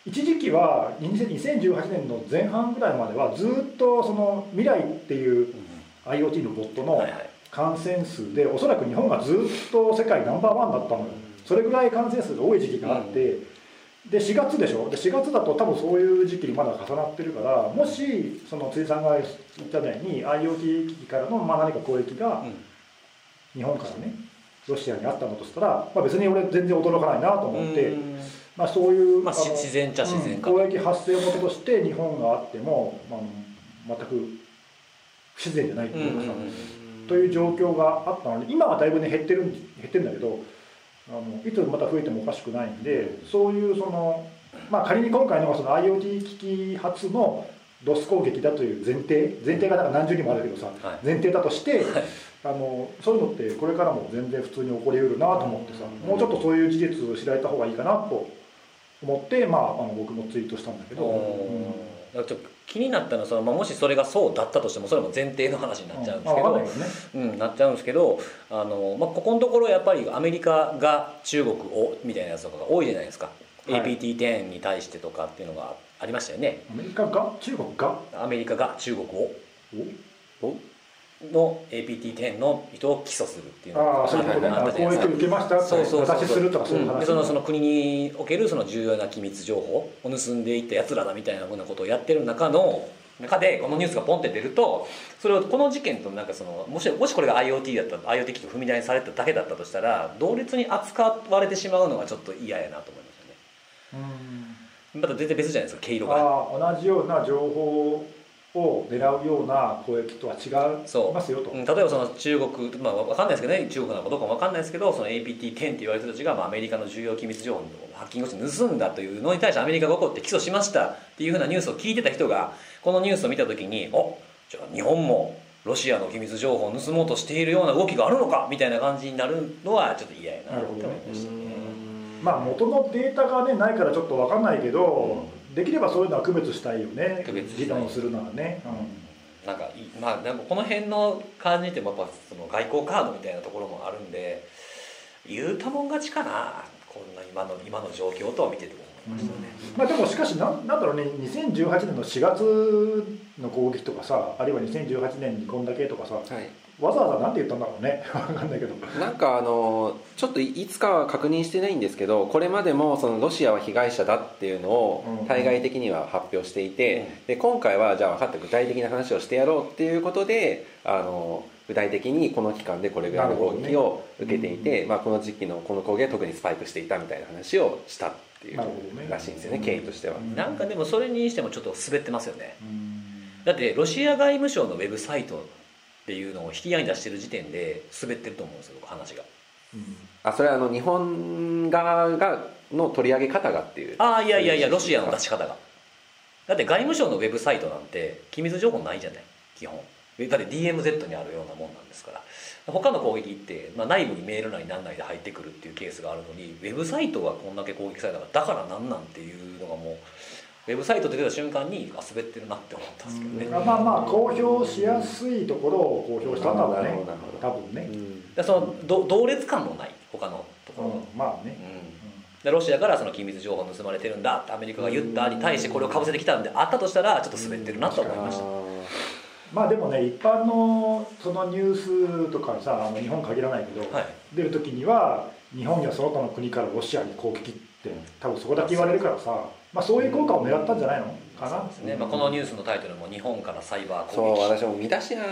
一時期は2018年の前半ぐらいまではずっとその未来っていう IoT のボットの感染数でおそらく日本がずっと世界ナンバーワンだったのよ。それぐらい感染数が多い時期があって。で4月でしょ？で4月だと多分そういう時期にまだ重なってるからもしその辻さんが言ったように IoT 機器からのまあ何か攻撃が日本からねロシアにあったのとしたら、まあ、別に俺全然驚かないなと思って、まあ、そういう、まあ、自然っちゃ自然か、攻撃発生元として日本があっても、まあ、全く不自然じゃないっていうかさ、という状況があったので今はだいぶね減ってる減ってるんだけどあのいつまた増えてもおかしくないんでそういうその、まあ、仮に今回のその IoT 機器発のドス攻撃だという前提前提がなんか何十人もあるけどさ、はい、前提だとして、はい、あのそういうのってこれからも全然普通に起こりうるなと思ってさ、もうちょっとそういう事実を知られた方がいいかなと思って、まあ、あの僕もツイートしたんだけど。うん。ちょっと気になったのはその、まあ、もしそれがそうだったとしてもそれも前提の話になっちゃうんですけど、うん、ね。うん、なっちゃうんですけどあの、まあ、ここのところやっぱりアメリカが中国をみたいなやつとかが多いじゃないですか、はい、APT10 に対してとかっていうのがありましたよね。アメリカが中国が？アメリカが中国を。お？の APT10 の人を起訴するっていうのがあそういうことね攻撃受けましたそうそうそうするとかそういう話、うん、そのその国におけるその重要な機密情報を盗んでいったやつらだみたいなふうなことをやってる中の中でこのニュースがポンって出るとそれをこの事件となんかそのもしもしこれが IoT だった IoT 機器踏み台にされただけだったとしたら同列に扱われてしまうのがちょっと嫌やなと思いましたね。うん。また全然別じゃないですか毛色が。同じような情報を狙うような攻撃とは違いますよと、例えばその中国、まあ、分かんないですけどね。中国なのかどうかも分かんないですけどその APT10 って言われる人たちが、まあ、アメリカの重要機密情報をハッキングして盗んだというのに対してアメリカが怒って起訴しましたっていうふうなニュースを聞いてた人がこのニュースを見た時におじゃあ日本もロシアの機密情報を盗もうとしているような動きがあるのかみたいな感じになるのはちょっと嫌やなと思いましたね。まあ元のデータがねないからちょっと分かんないけど、できればそういうのは区別したいよね。区別議論するならね、うん、なんかまあでもこの辺の感じってやっぱその外交カードみたいなところもあるんで言うたもん勝ちかな。こんな今の今の状況とは見てて思いましたね、うん、まあ、でもしかしなんなんだろうね。2018年の4月の攻撃とかさあるいは2018年にこんだけとかさ、はいわざわざ何て言ったんだろうね。分かんないけど。なんかあのちょっといつかは確認してないんですけどこれまでもそのロシアは被害者だっていうのを対外的には発表していて、で今回はじゃあ分かった具体的な話をしてやろうっていうことであの具体的にこの期間でこれぐらいの攻撃を受けていて、ねまあ、この時期のこの攻撃は特にスパイクしていたみたいな話をしたっていうらしいんですよね経緯としては。なんかでもそれにしてもちょっと滑ってますよね。だってロシア外務省のウェブサイトっていうのを引き合いに出してる時点で滑ってると思うんですよ話が、うん、あそれはあの日本側がの取り上げ方がっていう。ああいやいやいやロシアの出し方が。だって外務省のウェブサイトなんて機密情報ないじゃない基本。だって DMZ にあるようなもんなんですから。他の攻撃って、まあ、内部にメールなり何なりで入ってくるっていうケースがあるのにウェブサイトがこんだけ攻撃されたからだから何なんていうのがもうウェブサイトって出た瞬間にあ滑ってるなって思ったんですけどね、まあまあ公表しやすいところを公表したんだろうね多分ね、うん、そのど同列感もない他のところ、うん、まあね、うん、ロシアからその機密情報盗まれてるんだってアメリカが言ったに対してこれをかぶせてきたんであったとしたらちょっと滑ってるなと思いました、まあでもね一般のそのニュースとかさあの日本限らないけど、はい、出る時には日本やその他の国からロシアに攻撃って多分そこだけ言われるからさまあ、そういう効果を狙ったんじゃないの？かな、ね。まあ、このニュースのタイトルも「日本からサイバー攻撃」そう私も見出しが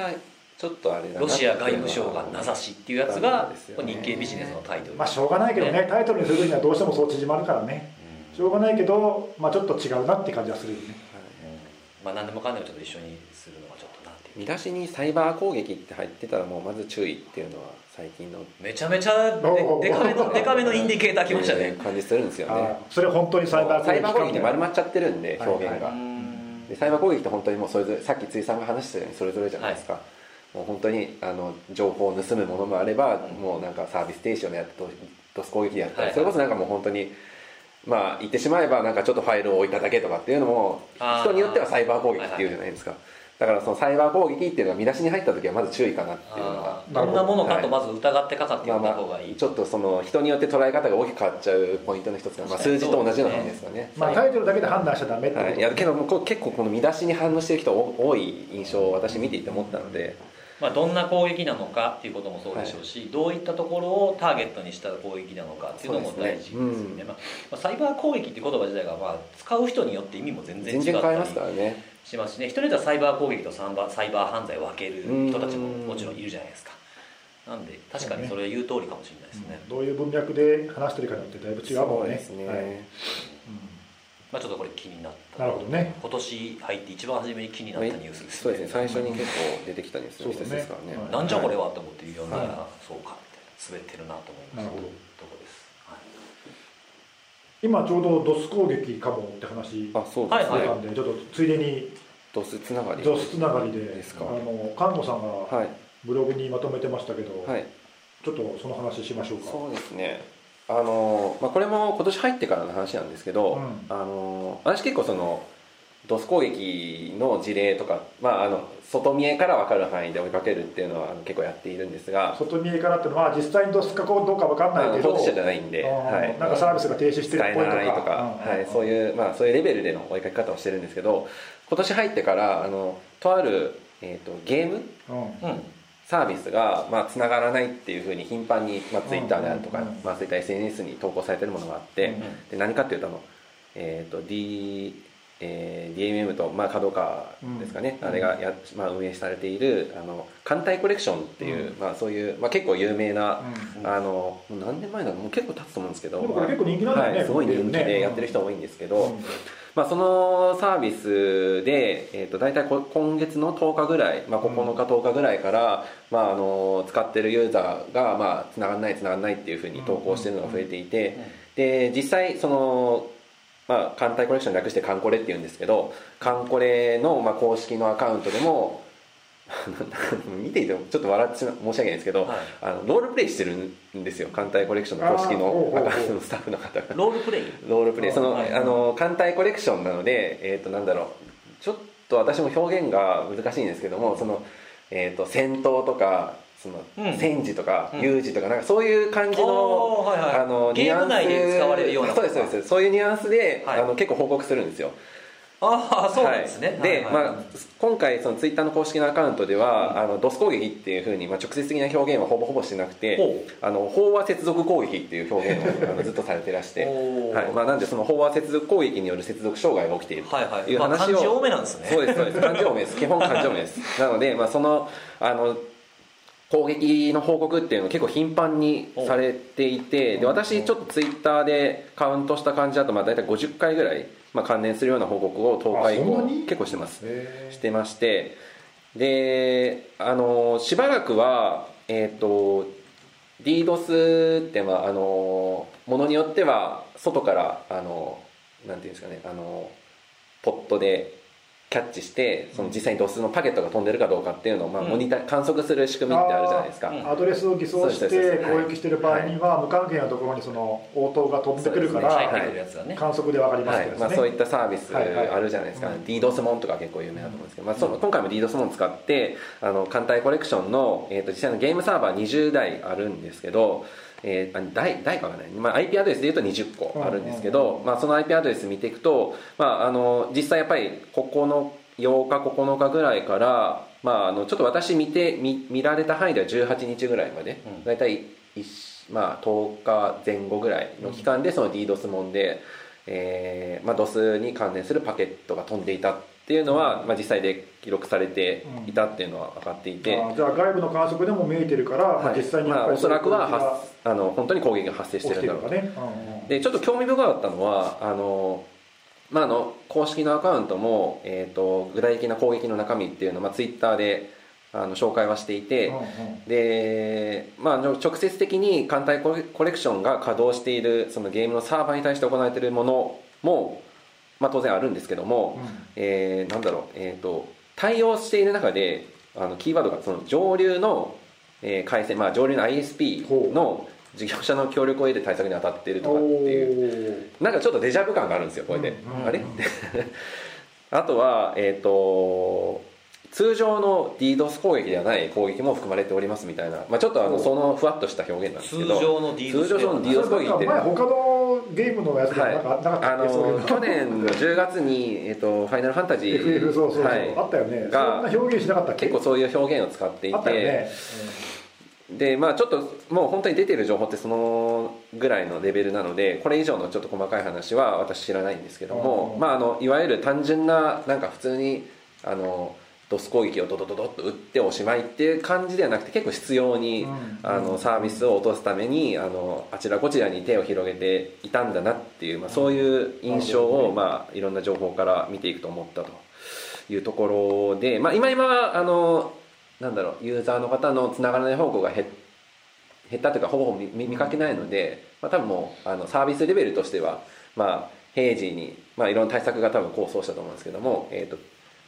ちょっとあれロシア外務省が名指しっていうやつが日経ビジネスのタイトル、まあしょうがないけどね。タイトルにするにはどうしてもそう縮まるからね、しょうがないけど、まあ、ちょっと違うなって感じはするよね、まあ何でもかんでもちょっと一緒にするのはちょっとなって見出しにサイバー攻撃って入ってたらもうまず注意っていうのは最近の。めちゃめちゃででかめのでかめのインディケーターきましたね。感じするんですよね。それ本当にサイバーサイバー攻撃って丸まっちゃってるんで表現が、でサイバー攻撃って本当にもうそれぞれさっき辻さんが話したようにそれぞれじゃないですか、はい、もう本当にあの情報を盗むものもあれば、もうなんかサービス停止をやってドス攻撃でやったり、はい、それこそなんかもう本当にまあ言ってしまえばなんかちょっとファイルを置いただけとかっていうのも人によってはサイバー攻撃ってい。うじゃないですか、だからそのサイバー攻撃っていうのは見出しに入った時はまず注意かなっていうのはどんなものかとまず疑ってかかって読んだ方がいい、まあ、ちょっとその人によって捉え方が大きく変わっちゃうポイントの一つが、まあ、数字と同じような感じですかね、まあ、タイトルだけで判断しちゃダメってこと、はい、いやけど結構この見出しに反応してる人多い印象を私見ていて思ったので。まあ、どんな攻撃なのかっていうこともそうでしょうし、はい、どういったところをターゲットにした攻撃なのかっていうのも大事ですよね、ねうん、まあ、サイバー攻撃って言葉自体がまあ使う人によって意味も全然違ったりしますしね。人によってはサイバー攻撃とサイバーサイバー犯罪を分ける人たちももちろんいるじゃないですか。なんで確かにそれは言う通りかもしれないですね、ねうん、どういう文脈で話してるかによってだいぶ違うもんね。ですね、はい。まあ、ちょっとこれ気になった。なるほどね。今年入って一番初めに気になったニュースです、ね、そうですね。最初に結構出てきたニュースの一つですからね、ね、なんじゃこれはと思って読んだら、はい、そうかみたいな滑ってるなと思いましたとこです、はい、今ちょうどドス攻撃かもって話あそうですね、はい、ちょっとついでにドスつながり。ドスつながりでですか。あの看護さんがブログにまとめてましたけど、はい、ちょっとその話しましょうか。そうですね。あの、まあ、これも今年入ってからの話なんですけど、うん、あの私結構そのドス攻撃の事例とか、まあ、あの外見えから分かる範囲で追いかけるっていうのは結構やっているんですが外見えからっていうのは実際にドスかどうか分かんないけど当事者じゃないんで、はい、なんかサービスが停止してるっぽいとか。とか、はい、そういう、まあ、そういうレベルでの追いかけ方をしてるんですけど今年入ってからあのとある、えーと、ゲーム、うん。サービスがまあ繋がらないっていうふうに頻繁に、まあ、ツイッターであるとか、まあ、そういった SNS に投稿されてるものがあって、で何かっていうとあの、えーと D えー、DMM と、まあ、角川ですかね、うん、あれがや、まあ、運営されているあの艦隊コレクションっていう、うん、まあ、そういう、まあ、結構有名な、うん、あの何年前なのもう結構経つと思うんですけどこれ結構人気なんだよね、はい、すごい人気でやってる人多いんですけど、まあ、そのサービスで、えー、と大体今月の10日ぐらい、まあ、9日10日ぐらいから、まあ、あの使ってるユーザーが、まあ、つながらないつながらないっていうふうに投稿してるのが増えていて、で実際そのまあ、艦隊コレクション略してカンコレっていうんですけどカンコレの、まあ、公式のアカウントでも 見ていてもちょっと笑って申し訳ないですけど、はい、あのロールプレイしてるんですよ。艦隊コレクションの公式のアカウントのスタッフの方が。ロールプレイ？ロールプレイ。その、はい、あの艦隊コレクションなのでえっ、ー、となんだろう。ちょっと私も表現が難しいんですけどもその、えーと戦闘とかその、戦時とか有事とかなんかそういう感じの,、あのニュアンス。で使われるようなそうですそうです。そういうニュアンスで、あの結構報告するんですよ。ああそうなんですね、で、まあ、今回そのツイッターの公式のアカウントでは、あのドス攻撃っていうふうに、まあ、直接的な表現はほぼほぼしてなくてあの飽和接続攻撃っていう表現を あのずっとされてらして、はい。まあ、なんでその飽和接続攻撃による接続障害が起きているという話を、はいはいまあ、漢字多めなんですねそうですそうです漢字多めです基本漢字多めですなので、まあ、そのあの攻撃の報告っていうのを結構頻繁にされていてで私ちょっとツイッターでカウントした感じだとまあ大体50回ぐらい、まあ、関連するような報告を10日以降結構してます。してまして。であのしばらくはえっ、ー、と DDoS ってまああのものによっては外からあのなんていうんですかねあのポットでキャッチしてその実際にドスのパケットが飛んでるかどうかっていうのを、まあ、モニター観測する仕組みってあるじゃないですか、アドレスを偽装して攻撃してる場合には無関係なところにその応答が飛んでくるから、観測で分かりますけど、ね。まあ、そういったサービスあるじゃないですか、はい。はい、DDoS モンとか結構有名だと思うんですけど、まあ、その今回も DDoS モン使ってあの艦隊コレクションの、えー、と実際のゲームサーバー20台あるんですけどえー、台台かがない、まあ、IP アドレスでいうと20個あるんですけど、まあ、その IP アドレス見ていくと、まあ、あの実際やっぱりここの8日9日ぐらいから、まあ、あのちょっと私見て見見られた範囲では18日ぐらいまで、うん、大体まあ、10日前後ぐらいの期間でその DDoS もんで、えーまあ、DOS に関連するパケットが飛んでいたっていうのは、まあ、実際で記録されていたっていうのは分かっていて、うん、じゃあ外部の観測でも見えてるから、はい、実際にまあ、おそらくはあの本当に攻撃が発生してるんだろう。と、ね。うんうん、でちょっと興味深かったのはあのまあ、あの公式のアカウントも、えーと、具体的な攻撃の中身っていうのを、まあ、ツイッターであの紹介はしていて、うんうん、で、まあ、直接的に艦隊コレクションが稼働しているそのゲームのサーバーに対して行われているものも、まあ、当然あるんですけども、うん、えー、なんだろう、えーと、対応している中であのキーワードがその上流の、えー、回線、まあ、上流の ISP の事業者の協力を得て対策に当たってるとかっていう。なんかちょっとデジャブ感があるんですよこれで、うん。うん、あれ？あとはえっ、ー、と通常の DDoS 攻撃ではない攻撃も含まれておりますみたいな、まあ、ちょっとあのそのふわっとした表現なんですけど通常の DDoS, 通常の DDoS 攻撃って。前他のゲームのやつでなかったっけ、はい、あの。去年の10月に、えっと、ファイナルファンタジー FF そうそうそう、はい、あったよね。がそんな表現しなかったっけ？結構そういう表現を使っていて、ね。うん、でまあちょっともう本当に出てる情報ってそのぐらいのレベルなのでこれ以上のちょっと細かい話は私知らないんですけども、まあ、あのいわゆる単純ななんか普通にあのドス攻撃をドドドドッと打っておしまいっていう感じではなくて結構必要に、あのサービスを落とすためにあのあちらこちらに手を広げていたんだなっていう、まあ、そういう印象を、まあ、いろんな情報から見ていくと思ったというところで、まあ、今今はあのなんだろうユーザーの方のつながらない方向が減減ったというかほぼほぼ見見かけないので、まあ、多分もうあのサービスレベルとしては、まあ、平時に、まあ、いろんな対策が多分構想したと思うんですけども、えーと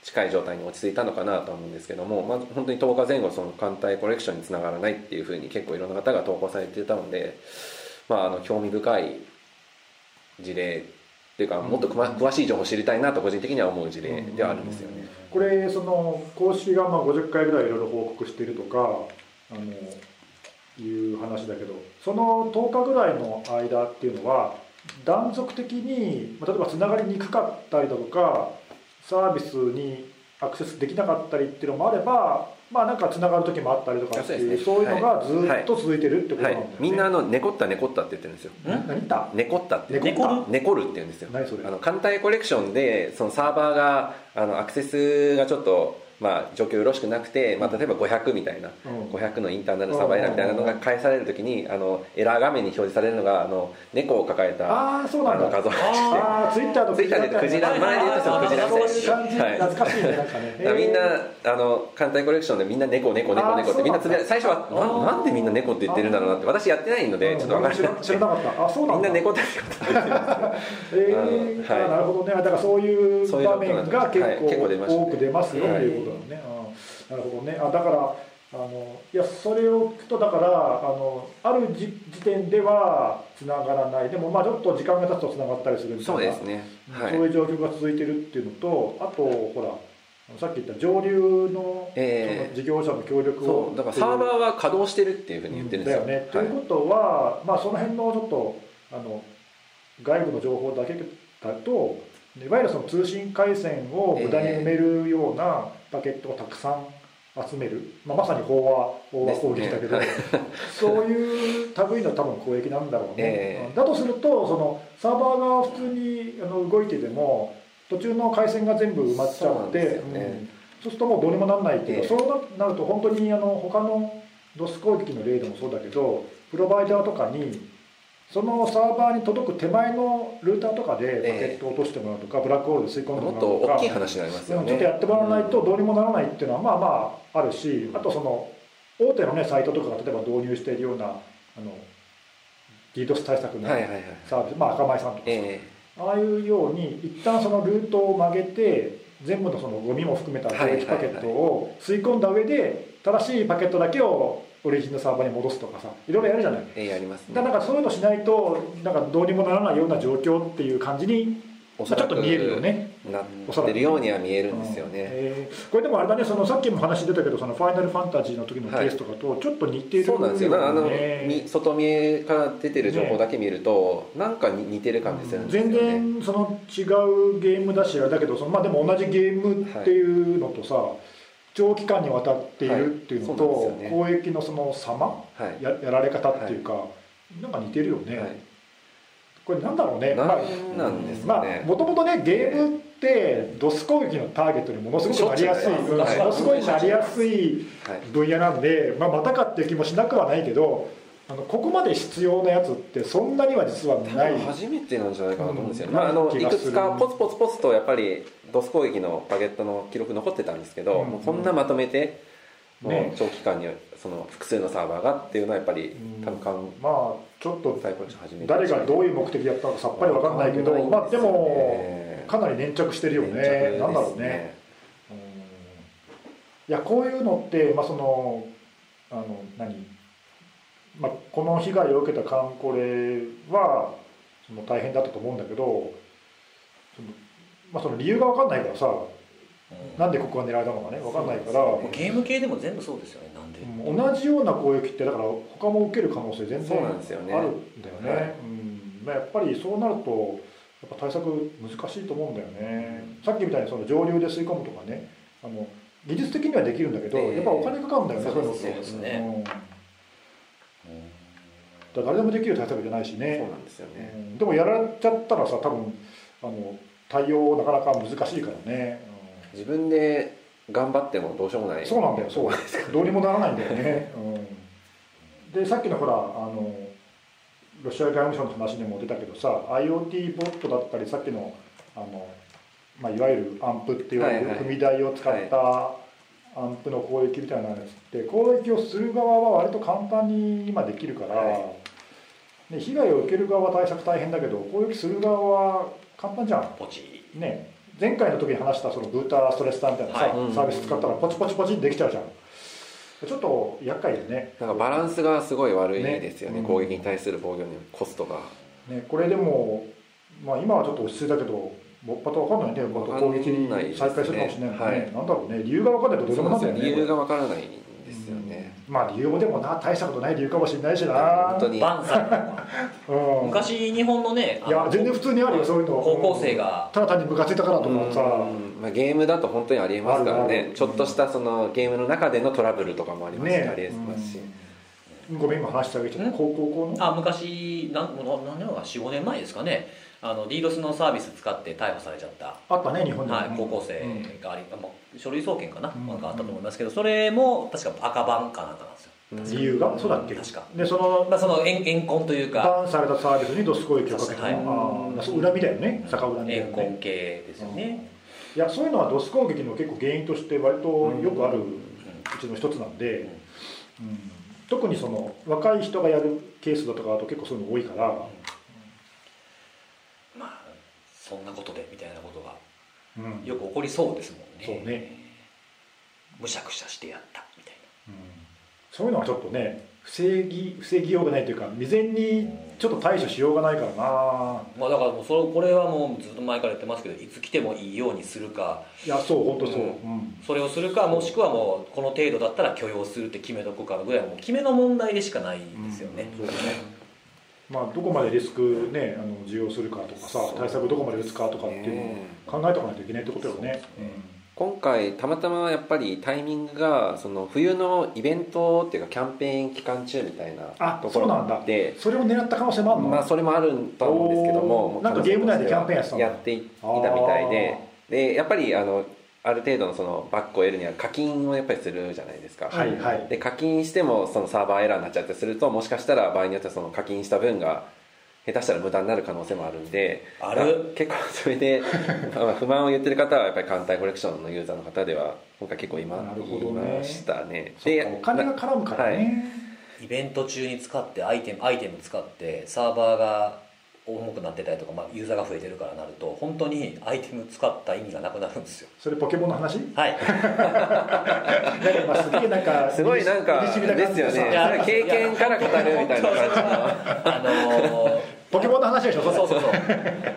近い状態に落ち着いたのかなと思うんですけども、まあ、本当に10日前後その艦隊コレクションにつながらないっていうふうに結構いろんな方が投稿されていたので、まあ、あの興味深い事例っていうかもっと詳しい情報を知りたいなと個人的には思う事例ではあるんですよね。これその公式がまあ50回ぐらいいろいろ報告しているとかあのいう話だけどその10日ぐらいの間っていうのは断続的に例えばつながりにくかったりだとかサービスにアクセスできなかったりっていうのもあればまあなんかつながる時もあったりとかっていうそう、ね,、いうのがずっと続いてるってことなんだよね、はい。はい、みんなあの猫った猫ったって言ってるんですよ。何言った？猫ったって猫る？猫るって言うんですよ。何それ？あの艦隊コレクションでそのサーバーがあのアクセスがちょっとまあ、状況よろしくなくて、まあ、例えば500みたいな、うん、500のインターナルサバイラーみたいなのが返されるときにあのエラー画面に表示されるのがあの猫を抱えたあそうなんだ。画像があツイッターとツイッターでクジラ前で言うとクジラそういう感じ、はい、懐かしいねなんかね。みんなあの艦隊コレクションでみんな猫猫猫猫ってみんなつぶ最初はななんでみんな猫って言ってるんだろうなって私やってないのでちょっと分からなくて知らなかった。あそうなんみんな猫って言ってえー、はい、なるほどね。だからそういう場面が結構多く出ますよっていうことだね。なるほどね。あだからあのいやそれを聞くとだからあのある時点ではつながらない。でもまあちょっと時間が経つとつながったりするみたいなそうですね、はい、そういう状況が続いてるっていうのとあとほらさっき言った上流の,、えー、事業者の協力をだからサーバーは稼働してるっていうふうに言ってるんですよ、だよね、ということは、まあ、その辺のちょっとあの外部の情報だけだといわゆるその通信回線を無駄に埋めるようなパケットをたくさん集める、まあ、まさに飽和飽和攻撃だけど、ね、そういう類の多分攻撃なんだろうね、えー、だとするとそのサーバーが普通にあの動いてても途中の回線が全部埋まっちゃってそう、ねうん、そうするともうどうにもならないっていうか、えー、そうなると本当にあの他のドス攻撃の例でもそうだけどプロバイダーとかにそのサーバーに届く手前のルーターとかでパケットを落としてもらうとか、えー、ブラックホールで吸い込んでもらうとかもっと大きい話になりますよね。ちょっとやってもらわないとどうにもならないっていうのはまあまああるしあとその大手のねサイトとかが例えば導入しているようなあの DDoS 対策のサービス、はい。はいはい、まあ赤米さんとか、えー、ああいうように一旦そのルートを曲げて全部のそのゴミも含めた攻撃パケットを吸い込んだ上で正しいパケットだけをオリジンのサーバーに戻すとかさいろいろやるじゃない、えやります、ね、だからそういうのしないとなんかどうにもならないような状況っていう感じにちょっと見えるよね。なってるようには見えるんですよね、うん。えー、これでもあれだねそのさっきも話出たけどそのファイナルファンタジーの時のケースとかとちょっと似てる、ね。はい、そうなんですよ。あの外見から出てる情報だけ見ると、ね、なんか似てる感じするんですよ、ね、全然その違うゲームだしあれだけどそのまあでも同じゲームっていうのとさ、はい長期間にわたっているっていうのと、はいね、攻撃のその様、はい、ややられ方っていうか、はい、なんか似てるよね、これなんだろうね。まあもともとね。ゲームってドス攻撃のターゲットにものすごくなりやすい、ものすごいなりやすい分野なんで、まあ、またかっていう気もしなくはないけどあのここまで必要なやつってそんなには実はない初めてなんじゃないかなと思うんですよね、うん、まあ、あのいくつかポツポツポツとやっぱりドス攻撃のバゲットの記録残ってたんですけど、うん、もうこんなまとめて、もう長期間にその複数のサーバーがっていうのはやっぱり多分かん、まあちょっと誰がどういう目的でやったのかさっぱり分かんないけど、ね、まあでもかなり粘着してるよね。ね。なんだろうね、うん、いやこういうのって、まあ、そのあの何？まあ、この被害を受けたカンコレはその大変だったと思うんだけどその,、まあ、その理由が分かんないからさ、うん、なんでここが狙われたのかね分かんないから、ゲーム系でも全部そうですよねなんで、同じような攻撃ってだから他も受ける可能性全然あるんだよね、ねうん。まあ、やっぱりそうなるとやっぱ対策難しいと思うんだよね、さっきみたいにその上流で吸い込むとかねあの技術的にはできるんだけど、やっぱお金かかるんだよね、そうですね、だ誰でもできる対策じゃないしね。そうなんですよね、うん、でもやられちゃったらさ多分あの対応なかなか難しいからね、うん、自分で頑張ってもどうしようもない。そうなんだよそう。どうにもならないんだよね、うん、でさっきのほらあのロシア外務省の話でも出たけどさ IoT ボットだったりさっきのあの、まあ、いわゆるアンプっていう踏み台を使ったアンプの攻撃みたいなやつって攻撃をする側は割と簡単に今できるから、はい、被害を受ける側は対策大変だけど攻撃する側は簡単じゃんポチ。ね。前回の時に話したそのブーターストレスターみたいなさ、はい、サービス使ったらポチポチポチできちゃうじゃん。ちょっと厄介でね。なんかバランスがすごい悪いですよね、ね、攻撃に対する防御のコストが、ね、これでも、まあ、今はちょっと落ち着いたけどもっぱと分かんないね。また攻撃に再開するかもしれないね、はい、なんだろうね。理由が分かんないとどうでもなんだよね理由が分からないんですよね、うん、まあ理由もでもな大したことない理由かもしれないしな。本当に。バンされたうん、昔日本のねいや全然普通にあるよそういうの。高校生が、ただ単にムカついたからとかさ、まあ、ゲームだと本当にありえますからね。ちょっとしたそのゲームの中でのトラブルとかもありますし、ね、ありえますし、ごめん今話してあげちゃった。高校校の。あ昔何何年か45年前ですかねあの DDoS のサービス使って逮捕されちゃった。あったね日本で、はい、高校生があり、まあ、書類送検かな,、なんかあったと思いますけどそれも確か赤番かなんかなんですよ。理由が？そうだっけ？確か。でその,、まあ、その怨怨恨というか。バンされたサービスにドス攻撃をかけた、はい、あそう恨みだよね。逆恨みだよね。怨恨系ですよね、いやそういうのはドス攻撃の結構原因として割とよくあるうちの一つなんで、うん、うん、特にその若い人がやるケースだとかだと結構そういうの多いから、うんそんなことでみたいなことがよく起こりそうですもんね、そうね。むしゃくしゃしてやったみたいな、うん、そういうのはちょっとね防ぎ防ぎようがないというか未然にちょっと対処しようがないからな、まあ、だからもうそれこれはもうずっと前から言ってますけどいつ来てもいいようにするか。いやそう本当そう、うん、それをするかもしくはもうこの程度だったら許容するって決めとくかぐらいもう決めの問題でしかないんですよね、うん、そうねまあ、どこまでリスク、ね、あの需要するかとかさ対策どこまで打つかとかっていうのを考えておかないといけないってことよね。今回たまたまやっぱりタイミングがその冬のイベントっていうかキャンペーン期間中みたいなところがあってそれを狙った可能性もあるの、まあ、それもあると思うんですけどもなんかゲーム内でキャンペーンやってたやっていたみたいで。でやっぱりあのある程度のそのバックを得るには課金をやっぱりするじゃないですか、はいはい、で課金してもそのサーバーエラーになっちゃってするともしかしたら場合によってはその課金した分が下手したら無駄になる可能性もあるんで。ある？結構それで不満を言ってる方はやっぱり艦隊コレクションのユーザーの方では今回結構今、ね、いましたね。でお金が絡むからね、はい、イベント中に使ってアイテムアイテム使ってサーバーが重くなってたりとか、まあ、ユーザーが増えてるからなると本当にアイテム使った意味がなくなるんですよ。それポケモンの話？はい。すげえなんかすごいなんかですよね。経験から語るみたいな感じの。あのー、ポケモンの話でしょそうそうそう。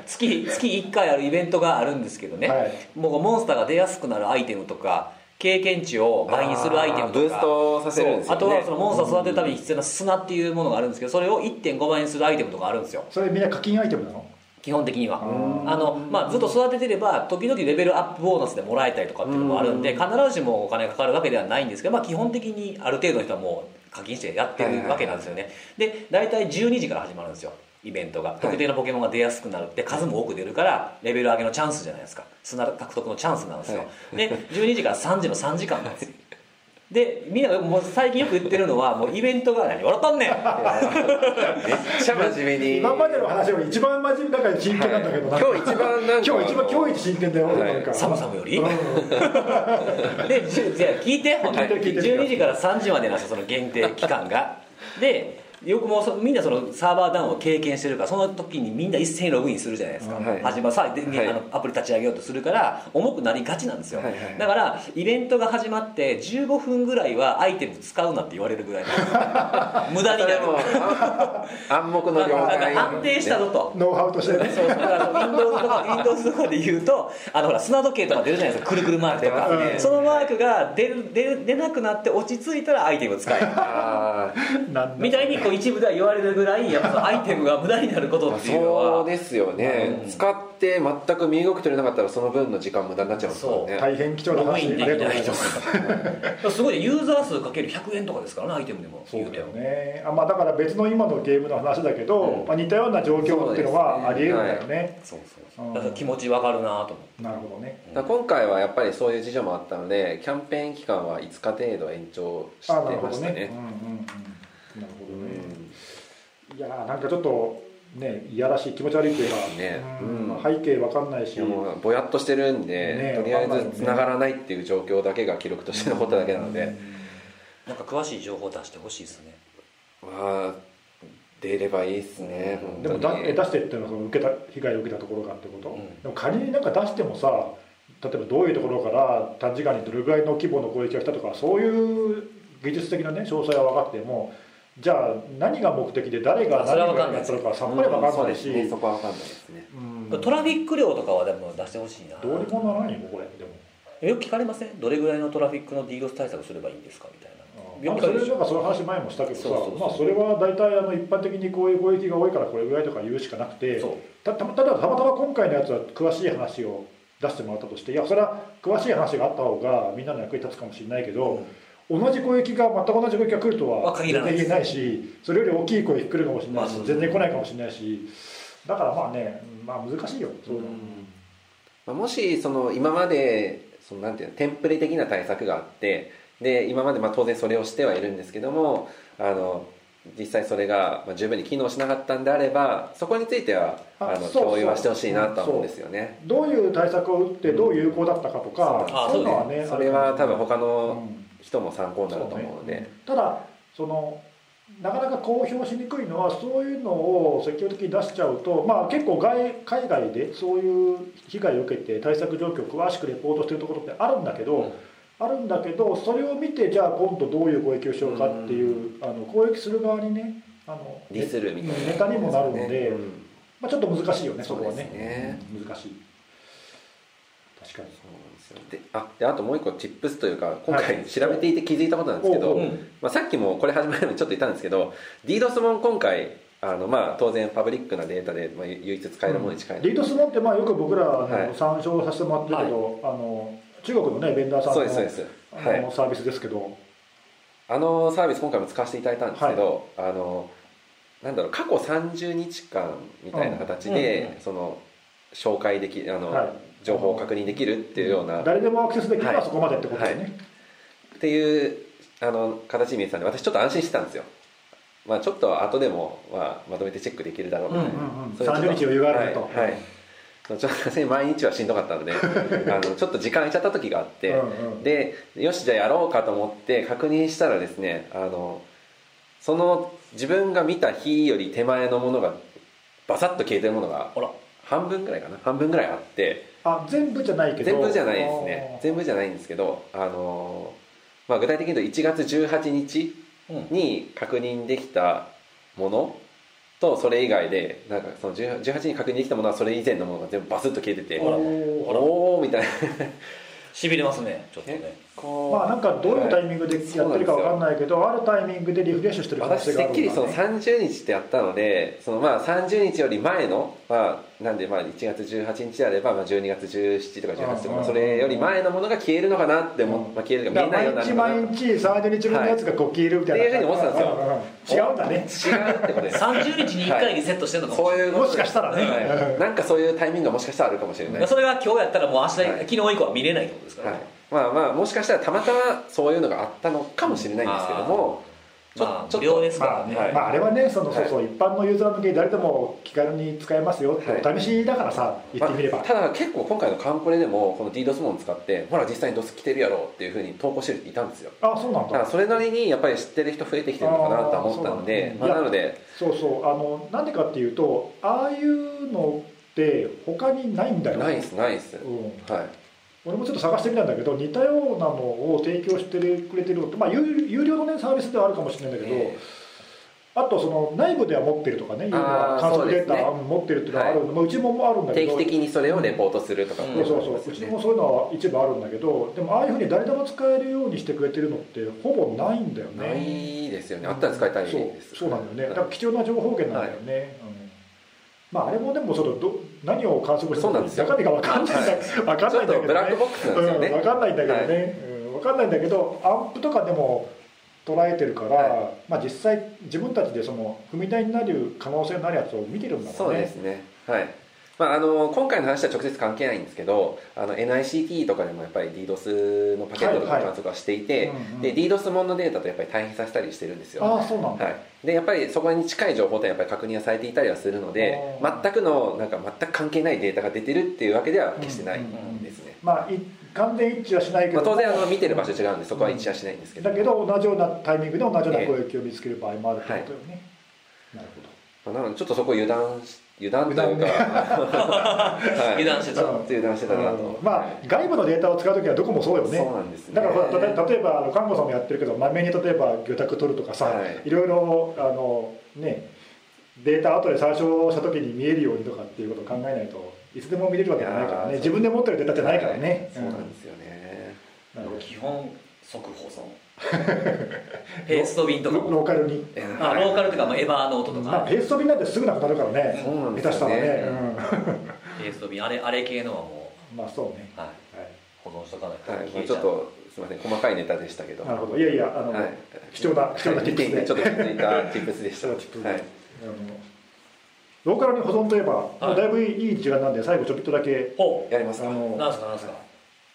月月1回あるイベントがあるんですけどね、はい、もうモンスターが出やすくなるアイテムとか経験値を倍にするアイテムとか。ブーストさせるんですよ、ね、あとはそのモンスターを育てるために必要な砂っていうものがあるんですけどそれを1.5倍にするアイテムとかあるんですよ。それみんな課金アイテムなの？基本的には。あの、まあ、ずっと育ててれば時々レベルアップボーナスでもらえたりとかっていうのもあるんで必ずしもお金がかかるわけではないんですけど、まあ、基本的にある程度の人はもう課金してやってるわけなんですよね、で大体12時から始まるんですよイベントが特定のポケモンが出やすくなる。って数も多く出るからレベル上げのチャンスじゃないですか。砂獲得のチャンスなんですよ、で12時から3時の3時間なんですよ。でみんなもう最近よく言ってるのは もうイベントが何？笑ったんねん！めっちゃ真面目に。今までの話より一番真面目だから真剣なんだけど、はい、今日一番なんか今日一番今日一真剣だよ、はい、寒さより、うん、でじゃあ聞いて本当に。12時から3時までなんですよその限定期間が。でよくもうそみんなそのサーバーダウンを経験してるからその時にみんな一斉にログインするじゃないですか、はい始まさで、はい。あのアプリ立ち上げようとするから重くなりがちなんですよ、はいはい。だからイベントが始まって15分ぐらいはアイテム使うなって言われるぐらいの。無駄になる。暗黙の了なん解か安定したぞと、ノウハウとしてね。そうだから Windows とか Windows とかで言うとあのほら砂時計とか出るじゃないですか。くるくるマークとか、ね。そのマークが出る出る出なくなって落ち着いたらアイテム使えみたいにこう一部では言われるぐらいやっぱアイテムが無駄になることーっていうのは。そうですよね、うん。使って全く身動き取れなかったらその分の時間無駄になっちゃいますからね。大変貴重なログインでありがとうござないますすごいね。ユーザー数かける100円とかですからねアイテムでも。そうだよ言うても。ねあ、まあ、だから別の今のゲームの話だけど、うん。まあ、似たような状況っていうのはありえるんだよね。そうそううん。だから気持ちわかるなと思って。なるほどね。今回はやっぱりそういう事情もあったのでキャンペーン期間は5日程度延長してましたね。どね。うんうんうんいやーなんかちょっとねいやらしい気持ち悪いっていうか、ね。うん背景わかんないし。ぼやっとしてるんで、ねとりあえわかんながらないっていう状況だけが記録として残っただけなので、なんか詳しい情報出してほしいですね。まあ出ればいいですね、うん。でもだえ出してっていうのはその受けた被害を受けたところがってこと、うん。でも仮になんか出してもさ例えばどういうところから短時間にどれぐらいの規模の攻撃が来たとかそういう技術的なね詳細は分かってもじゃあ何が目的で誰が何がは分かんないやったのかさっぱり分かんないし、そうですねそこは分かんないですね。うん。トラフィック量とかはでも出してほしいな。どうにもならよこれでも。よく聞かれません？どれぐらいのトラフィックの DDoS 対策すればいいんですか？みたいな。なんかそれなんかその話前もしたけどさあそれは大体あの一般的にこういう攻撃が多いからこれぐらいとか言うしかなくてたたただたまたま今回のやつは詳しい話を出してもらったとしていやそれは詳しい話があった方がみんなの役に立つかもしれないけど、同じ攻撃が全く同じ攻撃が来るとはまあ限らない全然言えないしそれより大きい攻撃来るかもしれないし、まあ全然来ないかもしれないしだからまあね、まあ、難しいよまあ、もしその今までそのなんていうのテンプレ的な対策があってで今までまあ当然それをしてはいるんですけどもあの実際それがまあ十分に機能しなかったんであればそこについてはあの共有はしてほしいなとは思うんですよね。どういう対策を打ってどう有効だったかとか、あそういうのはねそれは多分他うのん人も参考になると思うので、ね。ただそのなかなか公表しにくいのはそういうのを積極的に出しちゃうと、まあ、結構外海外でそういう被害を受けて対策状況を詳しくレポートしてるところってあるんだけど、うん。あるんだけどそれを見てじゃあ今度どういう攻撃をしようかっていう、あの攻撃する側にねあのディスるみたいな。ネタにもなるので、うん。まあ、ちょっと難しいよねそこはね。ね。うん難しい確かにそうなんですよであであともう一個 tips というか今はい。回調べていて気づいたことなんですけど、おうおう。まあ、さっきもこれ始まる前にちょっと言ったんですけど DDoS も今回あの、まあ、当然パブリックなデータで、まあ、唯一使えるものに近いので、リードスモってまあよく僕らあの、はい。参照させてもらってるけど、あの中国のねベンダーさんのそうですそうです。はい。サービスですけど。あのサービス今回も使わせていただいたんですけど、あのなんだろう過去30日間みたいな形で、うん。うん。うん。その紹介できあの、はい情報を確認できるっていうような、誰でもアクセスできるのははい。そこまでってことですね、っていうあの形に見えてたんで私ちょっと安心してたんですよ。まあちょっと後でも、まあ、まとめてチェックできるだろうみたいな、うんうんうん。それちょっと30日余裕があると。はい、はい。ちょっと毎日はしんどかったので あのちょっと時間空いちゃった時があって、うんうん。でよしじゃあやろうかと思って確認したらですねあのその自分が見た日より手前のものがバサッと消えてるものがほら半分ぐらいかな。半分ぐらいあって。あ全部じゃないけど。全部じゃないですね。全部じゃないんですけどあの、まあ、具体的に言うと1月18日うん。に確認できたものとそれ以外でなんかその18 18日に確認できたものはそれ以前のものが全部バスッと消えてておー。おおみたいな。しびれますねちょっとね。こまあなんかどういうタイミングでやってるかわかんないけど、あるタイミングでリフレッシュしてる可能性私があるてっきりそのね30日ってやったのでそのまあ30日より前の、まあ、なんでまあ1月18日であればまあ12月17とか18とうんうんうん。かそれより前のものが消えるのかなって思っうんまあ、消えるか見えないようになるのかな。毎日毎日30日分のやつがこう消えるみたいな、はいっていうふうに思ってたんですよ。うんうん。うん違うんだね。違うってことで。す30日に1回にセットしてるのかもしれない。そうい。うもしかしたらね。はい。なんかそういうタイミングがもしかしたらあるかもしれない。それが今日やったらもう明日、はい。昨日以降は見れないってことですからはい。ね、まあまあもしかしたらたまたまそういうのがあったのかもしれないんですけどもちょまあちょっと無料ですからまあね、はいまああれはねその、はい。そうそう一般のユーザー向けに誰でも気軽に使えますよって、はい。お試しだからさ言ってみれば、まあただ結構今回のカンコレでもこの DDoS モン使ってほら実際に DOS 来てるやろっていうふうに投稿してる人いたんですよ。あそうなんだ。だからそれなりにやっぱり知ってる人増えてきてるのかなとは思ったのでまあ、なので。そうそうあのなんでかっていうとああいうのって他にないんだよ。ナイスナイスうん、はい俺もちょっと探してみたんだけど似たようなのを提供してくれてるのって、まあ、有有料の、ね、サービスではあるかもしれないんだけど、えあとその内部では持ってるとかねいうのは観測データそうですね。持ってるっていうのはある、まあ、うちもあるんだけど定期的にそれをレポートするとか、うんそうそうそう。うちもそういうのは一部あるんだけどでもああいうふうに誰でも使えるようにしてくれてるのってほぼないんだよね。ないですよね。あったら使いたいそうです。そうなんだよね。だから貴重な情報源なんだよね、うんまああれもでもちょっとど何を観測してるのか中身が分かんない。んだ、分かんないんだけど、ね、ブラックボックスなんですよね、うん、分かんないんだけどね、うん、分かんないんだけどアンプとかでも捉えてるから、はまあ、実際自分たちでその踏み台になる可能性のあるやつを見てるんだもんね。そうですね。はいまあ、あの今回の話は直接関係ないんですけどあの NICT とかでもやっぱり DDoS のパケットとかはいはい。観測はしていて、うんうんで DDoS モンのデータとやっぱり対比させたりしてるんですよ。ああそうなんだ、はい、でやっぱりそこに近い情報ってやっぱり確認はされていたりはするので全くのなんか全く関係ないデータが出てるっていうわけでは決してないですね、まあい完全一致はしないけまあ、ど、当然あの見てる場所違うんでそこは一致はしないんですけど、だけど同じようなタイミングで同じような攻撃を見つける場合もあるってことよね、なるほど。まあなのでちょっとそこ油断し油断というか、はい、油断してた。ちょっと油断してたなと、うん。まあ外部のデータを使う時はどこもそうよね。そうなんですね。だからほら例え例えばあの看護さんもやってるけどまめに例えば魚拓取るとかさ、はい。い、ろいろあのねデータ後で参照した時に見えるようにとかっていうことを考えないといつでも見れるわけじゃないからね。自分で持ってるデータじゃないからね、そうなんですよね、基本即保存 ペースト便とか。ローカルに。あローカルというか、まあ、エバーノートとか。まあペースト便なんてすぐなくなるからね。下手したらね、ペースト便。あれあれ系のはもう。ん、まあそうね、う、はい、はい。保存しとかないとはいちゃう。ちょっとすみません。細かいネタでしたけど。なるほど。いやいやあの、はい、貴重な貴重な見ていてちょっと気でづいた tips でした。貴重な tips で。はい。あのローカルに保存といえば、はい。だいぶいい時間なんで最後ちょびっとだけ。ほやりますか。あのうなんすかなんすか。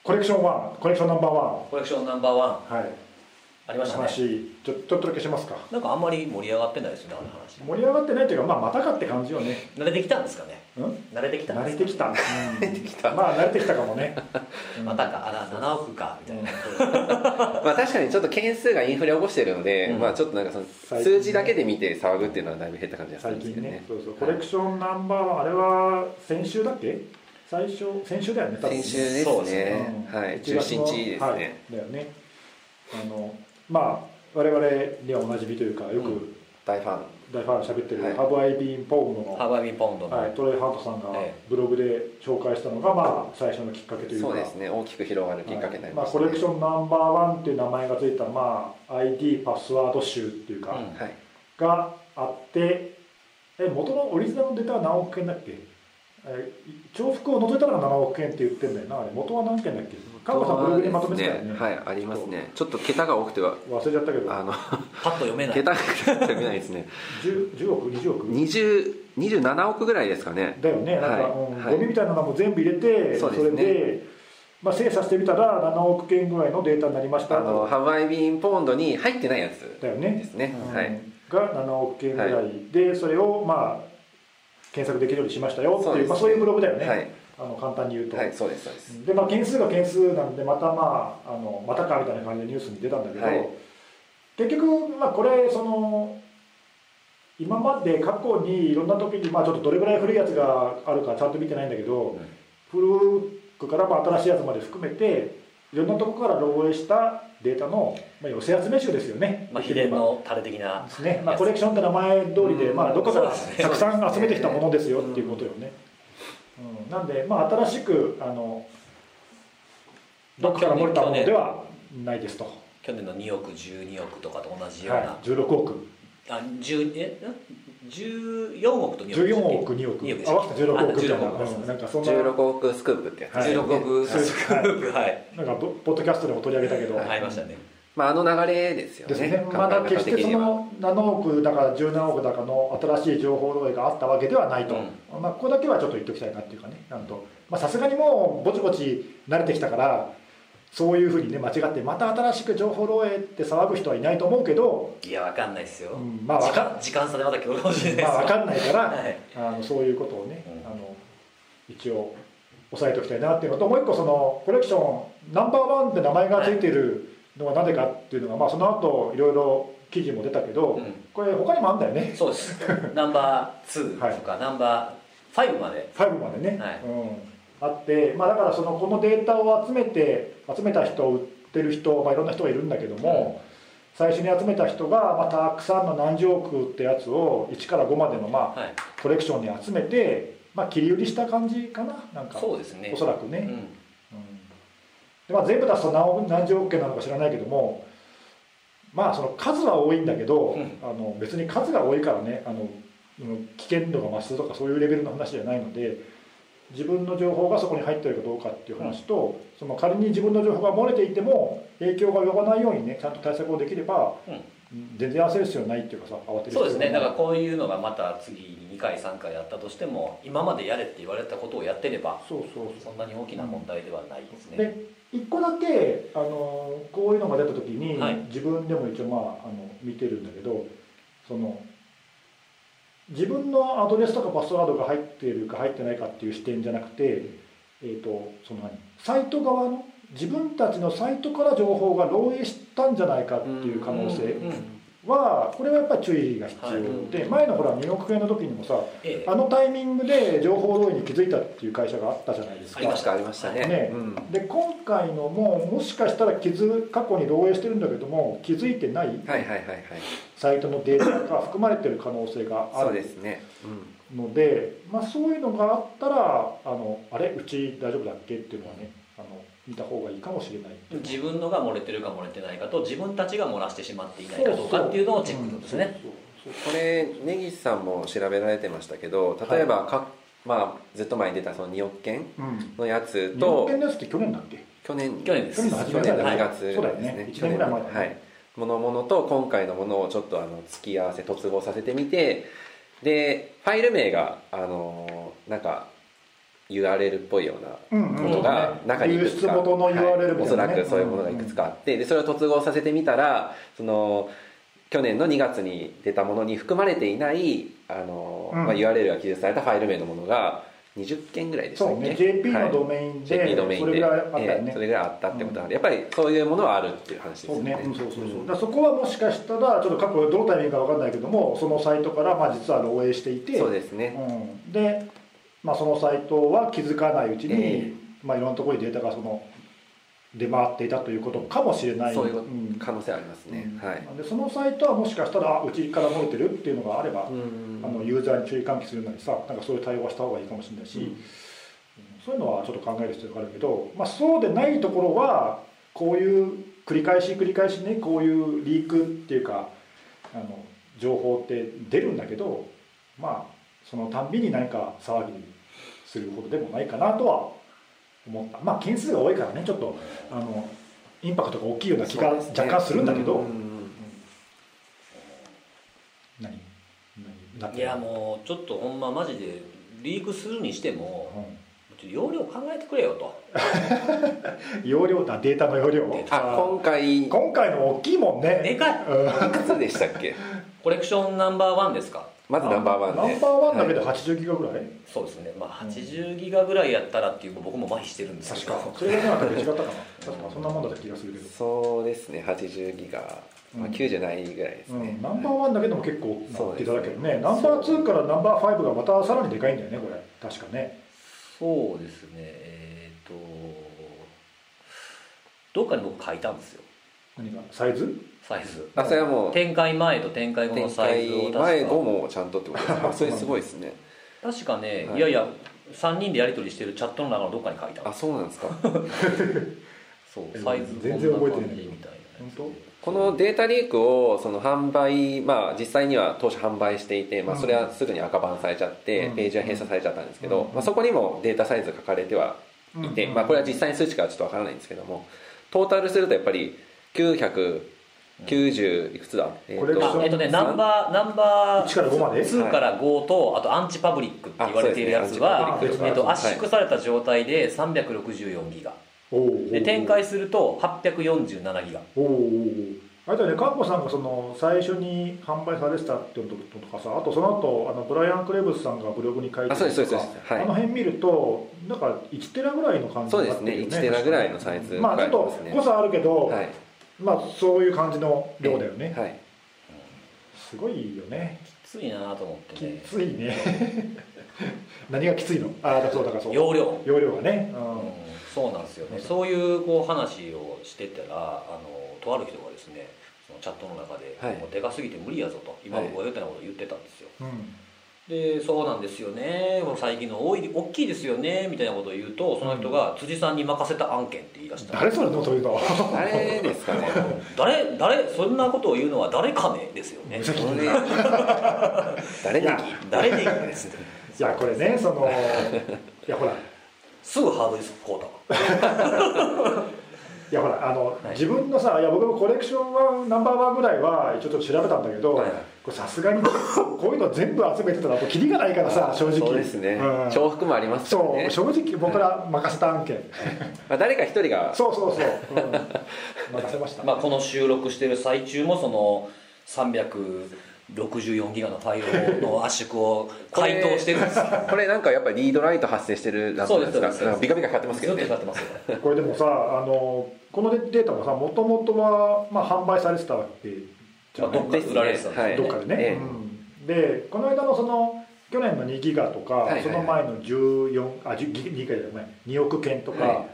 コレクション1コレクションナンバーワコレクションナンバーワンン。はいありましたね。話ちょちょっとだけしますか。なんかあんまり盛り上がってないですよねあの話。盛り上がってないっていうかまあまたかって感じよね。慣れてきたんですかね。うん？慣れてきたんですか慣れてきた。出てきた。まあ慣れてきたかもね。またかあら7億かみたいな、まあ確かにちょっと件数がインフレを起こしているので、うん。まあちょっとなんかその最近ね。数字だけで見て騒ぐっていうのはだいぶ減った感じがするんですけどね。そうそう。コレクションナンバーワンあれは先週だっけ？最初先週だよね多分ね。先週ですそうですね。ねはい。1月の17日ですね、はい、だよね。あのまあ我々にはおなじみというかようく大ファン。大ファン喋ってるはい「ハブ・アイ・ビーン・ポームの」ハーバービンポンドの、はい、トレイ・ハートさんがえブログで紹介したのが、まあ、最初のきっかけというか。そうですね。大きく広がるきっかけになりまあ、ました、ね。コレクションナンバーワンっていう名前がついた、まあ、ID パスワード集っていうか、うん。はい。があってえ元のオリジナルのデータは何億件だっけ？え重複を除いたのが7億件って言ってんだよなあれ。元は何件だっけ？カンコさんブログにまとめてたよね。はいありますね。ちょっと桁が多くては忘れちゃったけど。あのパッと読めない。桁が読めないですね。10, 10億20億20 27億。ぐらいですかね。だよね。なんか、はいゴミみたいなのも全部入れてそね。れで、まあ、精査してみたら7億件ぐらいのデータになりましたあのハワイビーンポンドに入ってないやつだよね。ですねうん。はいが7億件ぐらい。で、それをまあ検索できるようにしましたよっていうそうね。まあ、そういうブログだよね、はいあの簡単に言うと、はいそうですそうです。でまあ、件数が件数なんでまたまああのまたかみたいな感じでニュースに出たんだけど、はい。結局、まあ、これその今まで過去にいろんな時に、まあ、ちょっとどれぐらい古いやつがあるかちゃんと見てないんだけど、古くからまあ新しいやつまで含めていろんなところから漏洩したデータの、まあ、寄せ集め集ですよね。まあ、秘伝のタレ的なですね、まあ、コレクションって名前通りで、うん。まあ、どこからたくさん集めてきたものですよっていうことよね、うん、なんで、まあ、新しくあのどこから漏れたものではないですと、去年の2億12億とかと同じような、はい、16億。あ10えん？14億と2億。14億2億。2億合わせて16億みたいな。あ16億。うんなんかそんな。16億スクープってやつ。はい。16億スクープはい、なんかポポッドキャストでも取り上げたけど、ありましたねまああの流れですよね。ですね、まだ方決してその7億だか17億だかの新しい情報漏洩があったわけではないと、まあ、ここだけはちょっと言っておきたいなっていうかねなんと。まあさすがにもうぼちぼち慣れてきたからそういうふうにね間違ってまた新しく情報漏洩って騒ぐ人はいないと思うけど、いやわかんないですよ、うんまあわかん時間時間差でまた今日かもしれないですまあ、分かんないから、はい。あのそういうことをね、うん。あの一応押さえておきたいなっていうのともう一個そのコレクションナンバーワンって名前が付いてるのはなぜかっていうのが、まあ、その後いろいろ記事も出たけど、うん。これ他にもあるんだよね。そうです。ナンバー2とか、ナンバー5まで。5までね、はい。うん、あって、まあ、だからそのこのデータを集めて集めた人売ってる人、まあ、いろんな人がいるんだけども、最初に集めた人が、まあ、たくさんの何十億ってやつを1から5までの、まあ、はい。コレクションに集めて、まあ、切り売りした感じかななんか。そうですね。おそらくね、うんうんでまあ、全部出すと何億何十億件なのか知らないけどもまあその数は多いんだけど、うん。あの別に数が多いからねあのうん危険度が増すとかそういうレベルの話じゃないので自分の情報がそこに入ってるかどうかっていう話と、その仮に自分の情報が漏れていても影響が及ばないようにねちゃんと対策をできれば、うんうん全然焦る必要ないっていうかさ慌てるそうですね。だからこういうのがまた次に2回3回やったとしても今までやれって言われたことをやってればそうそうそんなに大きな問題ではないですね、で一個だけあのこういうのが出た時に、はい。自分でも一応まああの見てるんだけどその自分のアドレスとかパスワードが入っているか入ってないかっていう視点じゃなくて、えー、とその何？サイト側の自分たちのサイトから情報が漏洩したんじゃないかっていう可能性うんはこれはやっぱり注意が必要で、前のほら2億円の時にもさええ。あのタイミングで情報漏洩に気づいたっていう会社があったじゃないですか。ありましたありましたね。で今回のももしかしたら気づ過去に漏洩してるんだけども気づいてないはいはいはいはい。サイトのデータが含まれてる可能性があそうでるすね。うん。ので、まあ、そういうのがあったらあのあれ？うち大丈夫だっけ？っていうのはねあの見た方がいいかもしれない。自分のが漏れてるか漏れてないかと自分たちが漏らしてしまっていないかどうかっていうのをチェックするんですねこれ根岸さんも調べられてましたけど例えばか、まあ、ずっと前に出たその2億件のやつ日と本券のやつって去年だっけ？去年。去年です。去年の初め去年の2だよね月。ですそうだよね。ね。1年ぐらい前だね。はい。ものものと今回のものをちょっとあの付き合わせ突合させてみてでファイル名があのなんか URL っぽいようなうんうん。ものが中にいくつか、流出元の URL みたいなねはい。おそらくそういうものがいくつかあってでそれを突合させてみたらその去年の2月に出たものに含まれていないあの、うん。まあ、URL が記述されたファイル名のものが20件ぐらいでしたっけ？そうね。JP はい。のドメインで、JP ドメインでそれぐらいあったそれぐらいあったってことなんで、やっぱりそういうものはあるっていう話ですよね。そうね、うんそうそうそそこはもしかしたらちょっと過去どのタイミングか分かんないけどもそのサイトからまあ実は漏洩していて。そうですね、うん、で、まあ、そのサイトは気づかないうちに、えまあ、いろんなところにデータがその出回っていたということかもしれない。そういううん。可能性ありますね、うん。はい。でそのサイトはもしかしたらあうちから漏れてるっていうのがあれば、うん。あのユーザーに注意喚起するのにさなんかそういう対応はした方がいいかもしれないし、うん。うん。そういうのはちょっと考える必要があるけど、まあ、そうでないところはこういう繰り返し繰り返しねこういうリークっていうかあの情報って出るんだけどまあそのたんびに何か騒ぎするほどでもないかなとは思った。まあ件数が多いからねちょっとあのインパクトが大きいような気が若干するんだけど、うん何？何？いやもうちょっとほんまマジでリークするにしてもうん。容量考えてくれよと。容量だデータの容量あ今回。い今回の大きいもんね。でかい。うん。くつでしたっけ？コレクションナンバーワンですか？まずナンバーワンでナンバーワンだけではい。80ギガぐらい、そうですね。まあ80ギガぐらいやったらっていう僕も麻痺してるんですけど。確か。それがなかったら違ったかな。確かそんなもんだった気がするけど、そうですね。80ギガ、まあ、うん。90ないぐらいですうね、ん、ナンバーワンだけでも結構なっていただけどねそうですね。ナンバー2からナンバー5がまたさらにでかいんだよねこれ。確かね。そうですね。えっ、とどっかに僕書いたんですよ。何が？サイズ？サイズ。あそれはもう。展開前と展開後の展サイズを開確か。前後もちゃんとってことですかあ それすごいですね。確かね、はい。い、やいや3人でやり取りしてるチャットの中のどっかに書いたあそうなんですか。そう。えサイズ全然覚えてない。みたいな本このデータリークをその販売まあ実際には当初販売していて、まあ、それはすぐに赤バンされちゃって、うん。ページは閉鎖されちゃったんですけど、うん。まあ、そこにもデータサイズ書かれてはいて、うん。まあ、これは実際に数値かはちょっとわからないんですけどもトータルするとやっぱり990いくつだ、えこれがあえっとねナンバーナンバ1から5まで？ー2から5とあとアンチパブリックって言われているやつあは、えっと、圧縮された状態で364ギガ。で展開すると847ギガ。おおあれだよねカンコさんがその最初に販売されてたっていうのとかさあとその後あのブライアン・クレブスさんがブログに書いてるとかそうですはい。あの辺見るとなんか1テラぐらいの感じそうになってるよですね。1テラぐらいのサイズまあちょっと誤差あるけど、はいまあそういう感じの量だよね、はい。すごいよね。きついなと思ってきねついね。何がきついの？ああそうだからそう。容量。容量がね、うん。うんそうなんですよね。そういうこう話をしてたらあのとある人がですねそのチャットの中で、はい。もうでかすぎて無理やぞと今はい僕が言ったようなことを言ってたんですよ、うんでそうなんですよね。もう最近の多い大きいですよね。みたいなことを言うとその人が辻さんに任せた案件って言い出した。誰それのそういうの誰ですかね？誰誰そんなことを言うのは誰かねですよね。無責こ任。れ誰にいや誰でい。いんですいやこれねその いやほら。すぐハードディスク買うたわいやほらあの、い。自分のさいや僕もコレクションはナンバーワンぐらいはちょっと調べたんだけど、はいはいこれさすがにこういうの全部集めてたらとキリがないからさ正直。そうですね。うん。重複もありますね。そう正直僕ら任せた案件。まあ誰か一人が。そうそうそう、うん、任せました、まあこの収録してる最中もその364ギガのファイルの圧縮を解凍してるんです。よ これなんかやっぱりリードライト発生してるなんですかビカビカかかってますけどね。と使ってますよ。これでもさあのこのデータもさもともとは、まあ、販売されてたわけじゃどっかで売られてたんですどっかでね、ええ。うん。でこの間のその去年の2ギガとか、はいはいはい。その前の14あ10ギギガじゃない。2億件とか、は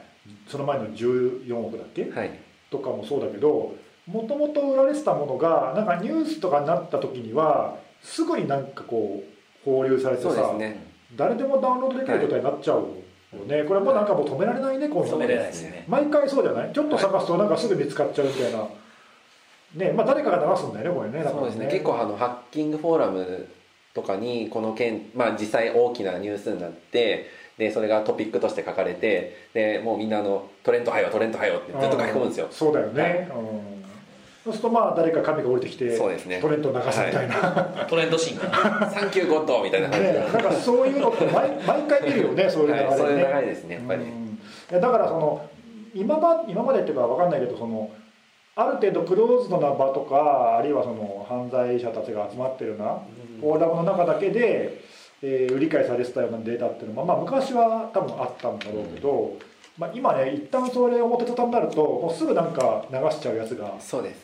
その前の14億だっけ、はい。とかもそうだけどもともと売られてたものがなんかニュースとかになった時にはすぐになんかこう放流されてさ、そうですね。誰でもダウンロードできる状態になっちゃうよね、これもなんかもう止められないねこういうの。止めれないですね。毎回そうじゃない？ちょっと探すとなんかすぐ見つかっちゃうみたいな、ねまあ誰かが流すんだよねこれね。だからそうですね。結構あのハッキングフォーラムとかにこの件、まあ、実際大きなニュースになってでそれがトピックとして書かれてでもうみんなあのトレントはよトレントはよってずっと書き込むんですよ。うそうだよね、うん、そうするとまあ誰か神が降りてきてそうですね。トレントを流すみたいな、トレンドシーンが サンキューゴッドみたいな感じ。ねで、なんかそういうのって毎毎回見るよねそういう流れね、はい、そういう流れですねやっぱり、うん。いやだからその今ま今までっていうか分かんないけどそのある程度クローズドな場とかあるいはその犯罪者たちが集まってるようなフォーラムの中だけで、えー売り買いされてたようなデータっていうのは、まあ、昔は多分あったんだろうけど、まあ、今ね一旦それ表沙汰になるともうすぐなんか流しちゃうやつが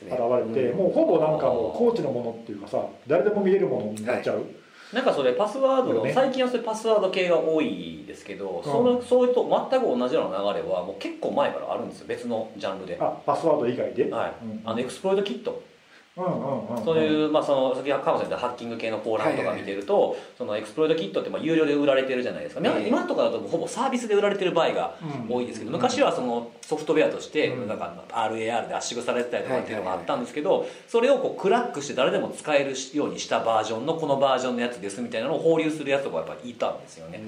現れて、うん。もうほぼなんかもう公知のものっていうかさ誰でも見れるものになっちゃう、なんかそれパスワードの、ね。最近はそれパスワード系が多いですけど、そのそういうと全く同じような流れはもう結構前からあるんですよ。別のジャンルで、あパスワード以外で、はい。うん。あの exploit kit。うんうんうんうんそういう、まあ、その先ほどかんごさん言ったハッキング系のフォーラムとか見てると、その exploit kit ってまあ有料で売られてるじゃないですか、今ええ今とかだとほぼサービスで売られてる場合がうん。多いですけど、昔はそのソフトウェアとしてうん。なんか RAR で圧縮されてたりとかっていうのがあったんですけどそれをこうクラックして誰でも使えるようにしたバージョンのこのバージョンのやつですみたいなのを放流するやつとかやっぱりいたんですよね、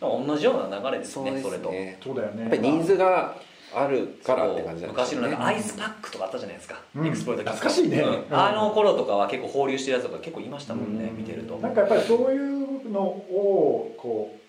同じような流れですそうねそれと。そうだよね。やっぱりニーズがあるからって感じなんですよね。昔のなんか IcePack とかあったじゃないですか、うん。 exploit。懐かしいね。うん。あの頃とかは結構放流してるやつとか結構いましたもんね、うん見てると。なんかやっぱりそういうのをこう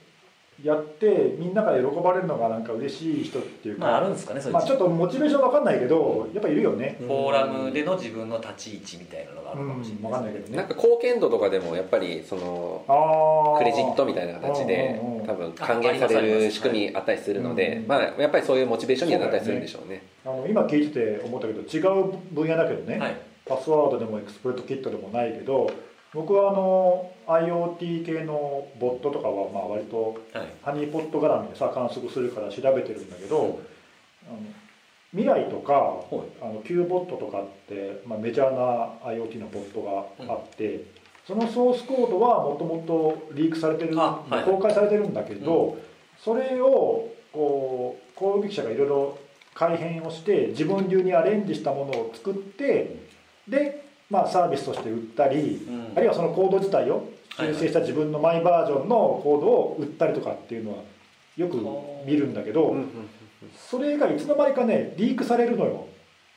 やってみんなから喜ばれるのがなんか嬉しい人っていうか、まああるんですかねそういうまあちょっとモチベーションわかんないけどやっぱいるよね。フォーラムでの自分の立ち位置みたいなのがあるかもしれないかんないけどね。なんか貢献度とかでもやっぱりそのクレジットみたいな形でうんうんうん多分還元される仕組みあったりするのでうんまあやっぱりそういうモチベーションにはなったりするんでしょうね。あの今聞いてて思ったけど違う分野だけどね、はい。パスワードでもエクスプレットキットでもないけど僕はあの IoT 系のボットとかはまあ割とはい。ハニーポット絡みでさ観測するから調べてるんだけど、あの未来とかあの Q ボットとかって、まあ、メジャーな IoT のボットがあって、そのソースコードはもともとリークされてる、あはい。公開されてるんだけど、それをこう攻撃者がいろいろ改変をして自分流にアレンジしたものを作ってで、まあ、サービスとして売ったり、うん。あるいはそのコード自体を修正した自分のマイバージョンのコードを売ったりとかっていうのはよく見るんだけど、うんうんそれがいつの間にかねリークされるのよ、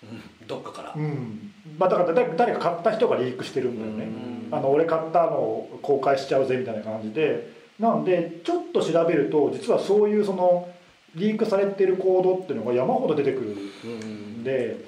うん。どっかから。うん。まあ、だから誰誰か買った人がリークしてるんだよね、うん。あの俺買ったのを公開しちゃうぜみたいな感じで。なんでちょっと調べると実はそういうそのリークされてるコードっていうのが山ほど出てくるんで、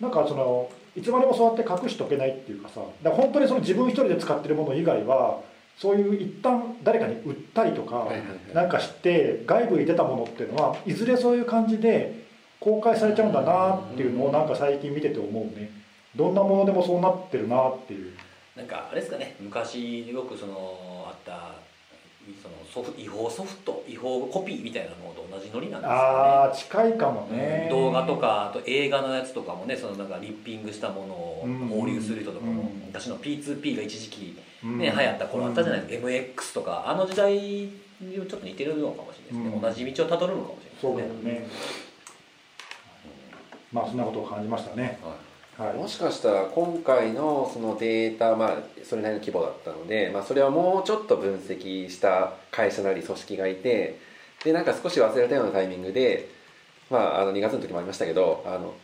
なんかそのいつまでもそうやって隠しとけないっていうかさだから本当にその自分一人で使ってるもの以外はそういう一旦誰かに売ったりとかなんかして外部に出たものっていうのはいずれそういう感じで公開されちゃうんだなっていうのをなんか最近見てて思うね。どんなものでもそうなってるなっていう。なんかあれですかね。昔よくそのあったそのソフ違法ソフト違法コピーみたいなのと同じノリなんですよね。ああ近いかもね、動画とかあと映画のやつとかもねそのなんかリッピングしたものを放流する人とかも、うん。昔の P2P が一時期うん。ね、流行った頃あったじゃないですか、MX とかあの時代にちょっと似てるのかもしれないですね、うん。同じ道をたどるのかもしそうれないですね。だよね。まあそんなことを感じましたね。はいはい。もしかしたら今回のそのデータ、まあ、それなりの規模だったので、まあ、それはもうちょっと分析した会社なり組織がいてでなんか少し忘れたようなタイミングで、まあ、あの2月の時もありましたけどあの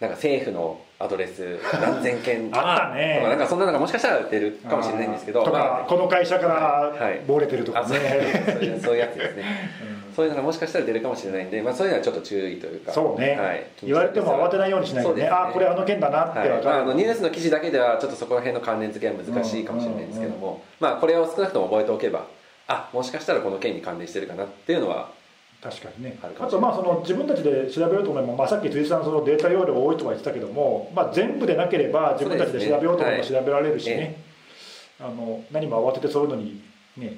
なんか政府のアドレス何千件とか。あったね。なんかそんなのがもしかしたら出るかもしれないんですけど。とか、まあこの会社からはい。漏れてるとかね、そういうそういうやつですね。そういうのがもしかしたら出るかもしれないんで、まあ、そういうのはちょっと注意というか。そうね、はい、言われても慌てないようにしないとね。ね。あこれあの件だなってはい。まあ、あ分かる、のニュースの記事だけではちょっとそこら辺の関連付けは難しいかも。しれないん。ですけども、まあ、これを少なくとも覚えておけばあもしかしたらこの件に関連してるかなっていうのは確かにね。あとまあその自分たちで調べようと思えば、まあ、さっき辻さんそのデータ容量多いとは言ってたけども、まあ、全部でなければ自分たちで調べようと思えば調べられるしね。あの何も慌ててそういうのにね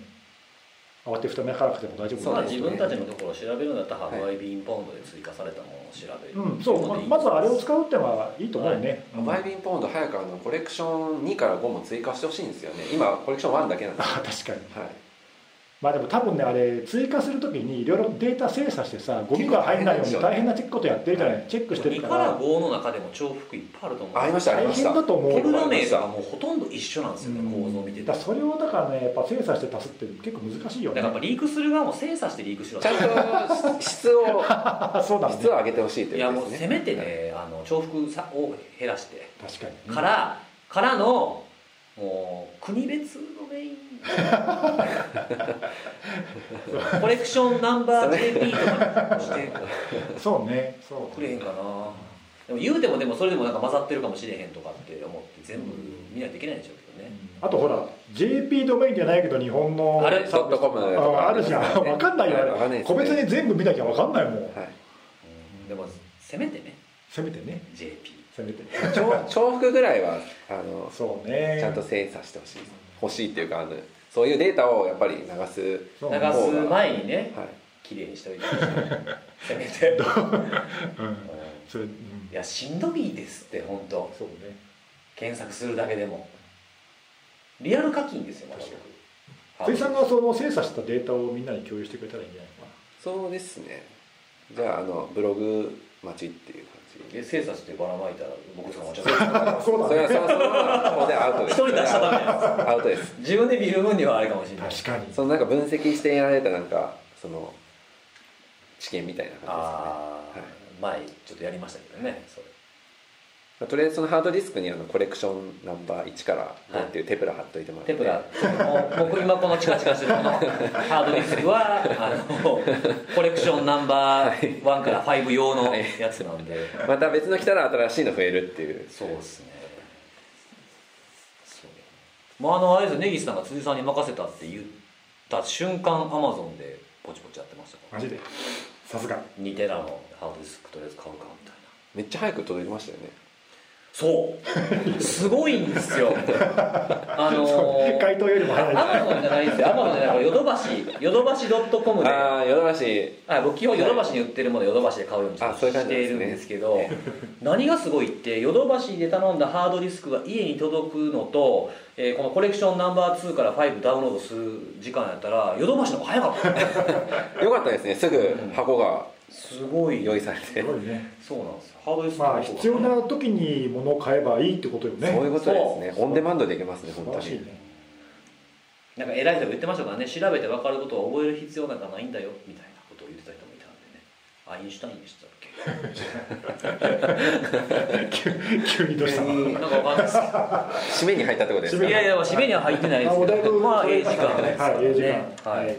慌てふためかなくても大丈夫ね自分たちのところを調べるんだったらハワイビーンポンドで追加されたものを調べる、うん、そうままずはあれを使うってのはいいと思うね、うん。バイビンポンド早くあのコレクション2から5も追加してほしいんですよね。今コレクション1だけなんです 確かに。はい、まあでも多分ねあれ追加するときにいろいろデータ精査してさゴミが入らないように大変なチェックことやってるじゃない？チェックしてる2かから。ら5の中でも重複いっぱいあると思うありましたあり大ました。変だと思うポルノ名とかもうほとんど一緒なんですよね、うん。構造を見てて。だからそれをだからねやっぱ精査して足すって結構難しいよね。だからやっぱリークする側も精査してリークしろちゃんと質をそうだね。質を上げてほしいといやもういうことですね。せめてねあの重複さを減らして。確かに。からからのもう国別のメインコレクションナンバー JP とかにして。そうね。そうくれへんかな。でも言うてもでもそれでもなんか混ざってるかもしれへんとかって思って全部見ないといけないんでしょうけどね。あとほら JP ドメインじゃないけど日本のあれ？ットコム。とあかあるじゃん。分かんないよ。個別に全部見なきゃ分かんないもん。はい。でもせめてね。せめてね。JP せめて重重複ぐらいはあのそうね。ちゃんと精査してほしい。欲しいっていうかあのそういうデータをやっぱり流す、流す前にねはい、綺麗にしておいてほしいせめてう？んうん。それうん。いやしんどいですって本当そうね。検索するだけでも。リアル課金ですよまだ僕辻さんがその精査したデータをみんなに。共有してくれたらいいんじゃないかそうですねじゃああのブログ待ちっていうで精査してばらまいたら僕とかもちょっとなそうそれだね。はそのそのままここでアウトです一人出しちゃダアウトです。自分で見る分にはあれかもしれない。確かに。そのなんか分析してやられたなんかその知見みたいな感じですかね。ああ、はい。前ちょっとやりましたけどね。それまあとりあえずそのハードディスクにあのコレクションナンバー1から5っていうテプラ貼っといてもらって、テプラ。もう僕今このチカチカしてるこの。ハードディスクはあのコレクションナンバー1から5用のやつなんで、また別の来たら新しいの増えるっていう。そうですね。そう。もうあのあれですよ根岸さんが辻さんに任せたって言った瞬間アマゾンでポチポチやってましたから。マジで。さすが。2テラの。ハードディスクとりあえず買うかみたいな。めっちゃ早く届いてましたよねそう。すごいんですよ。あのー回答よりも早いアマゾンじゃないですよ。アマゾンじゃない。これヨドバシ。ヨドバシドットコムで。ああヨドバシ。はい、僕基本ヨドバシに売ってるものヨドバシで買うようにしているんですけど何がすごいってヨドバシで頼んだハードディスクが家に届くのと、えーこのコレクションナンバー2から5ダウンロードする時間やったらヨドバシの方が早かった。よかったですね。すぐ箱がすごい用意されて、すごいね。そうなんですハードディスクまあ必要な時に物を買えばいいってことよね。そういうことですね。オンデマンドでいけますね素本当に。ね。なんか偉い人が言ってましたからね調べて分かることを覚える必要なんかないんだよみたいなことを言ってた人もいたんでね。アインシュタインでしたっ 急にどうしたの？けなんか分かんないです。締めに入ったってことです締めいやいや締めには入ってないですけど。まあええ時間ですはいええ時間。はい、はい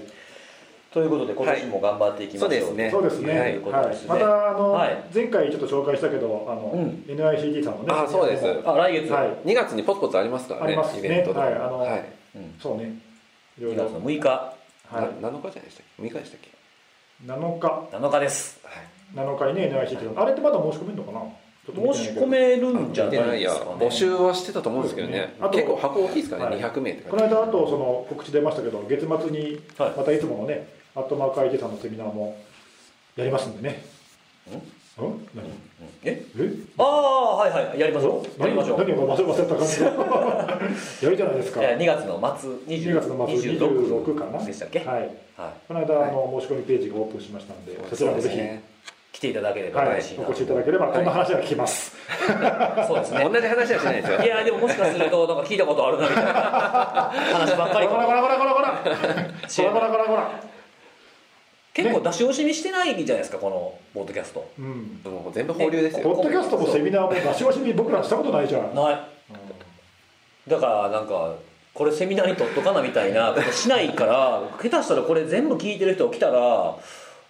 とということで今年も頑張っていきましょう、はいそうですね。そうですね。またあの、はい。前回ちょっと紹介したけど、あの、うん。NICT さんのね。あそうです。あ来月、はい。2月にポツポツありますからねありますね。イベントとかはい。あのはい。うん、そうね。いろ2いろ月の6日。はい。な7日じゃないでしたっけ？6日でしたっけ？7日。7日です。はい。7日にね NICT さん。あれってまだ申し込めるのかな？ちょっと見申し込めるんじゃないですかね。募集はしてたと思うんですけどね。ね。あと結構箱大きいですからね、はい。200名ってこの間あとその告知出ましたけど月末にはい。またいつものね、アットマーク IT さんのセミナーもやりますんでね。うん？何？え？え？ああはいはいやりましょう。やりましょう。何？を忘れ忘れた感じ。が やるじゃないですか。いや2月の末2月の末26 26かな？でしたっけはい。はい。この間あの申し込みページがオープンしましたので、そちらもぜひ、ね来ていただければはい、嬉しいなお越しいただければこんな話が聞きます。そうですね。同じ話はしないですよいやでももしかするとなんか聞いたことあるなみたいな話ばっかりこらこらこらこらこら。こらこらこらこら。結構出し惜しみしてないじゃないですかこのポッドキャスト。うん。もう全部放流ですポよッドキャストもセミナーも出し惜しみ僕らしたことないじゃん。ない。だからなんかこれセミナーに取っとかなみたいなことしないから下手したらこれ全部聞いてる人来たら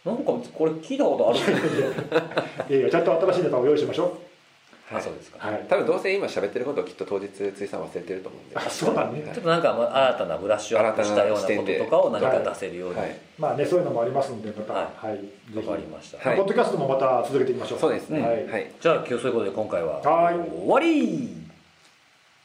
なんかこれ聞いたことある いやいやちゃんと新しいネタを用意しましょあそうですか。う。はい。多分どうせ今喋ってることをきっと当日辻さん忘れてると思うんで。あそうだね。ちょっとなんかまあ新たなブラッシュアップしたようなこととかを何か出せるようにわ、はい。まあねそういうのもありますんでまたははい、ぜひ。かりました、はい。ポッドキャストもまた続けていきましょう。そうですね。はい。はい。じゃあ今日そういうことで今回ははい。終わり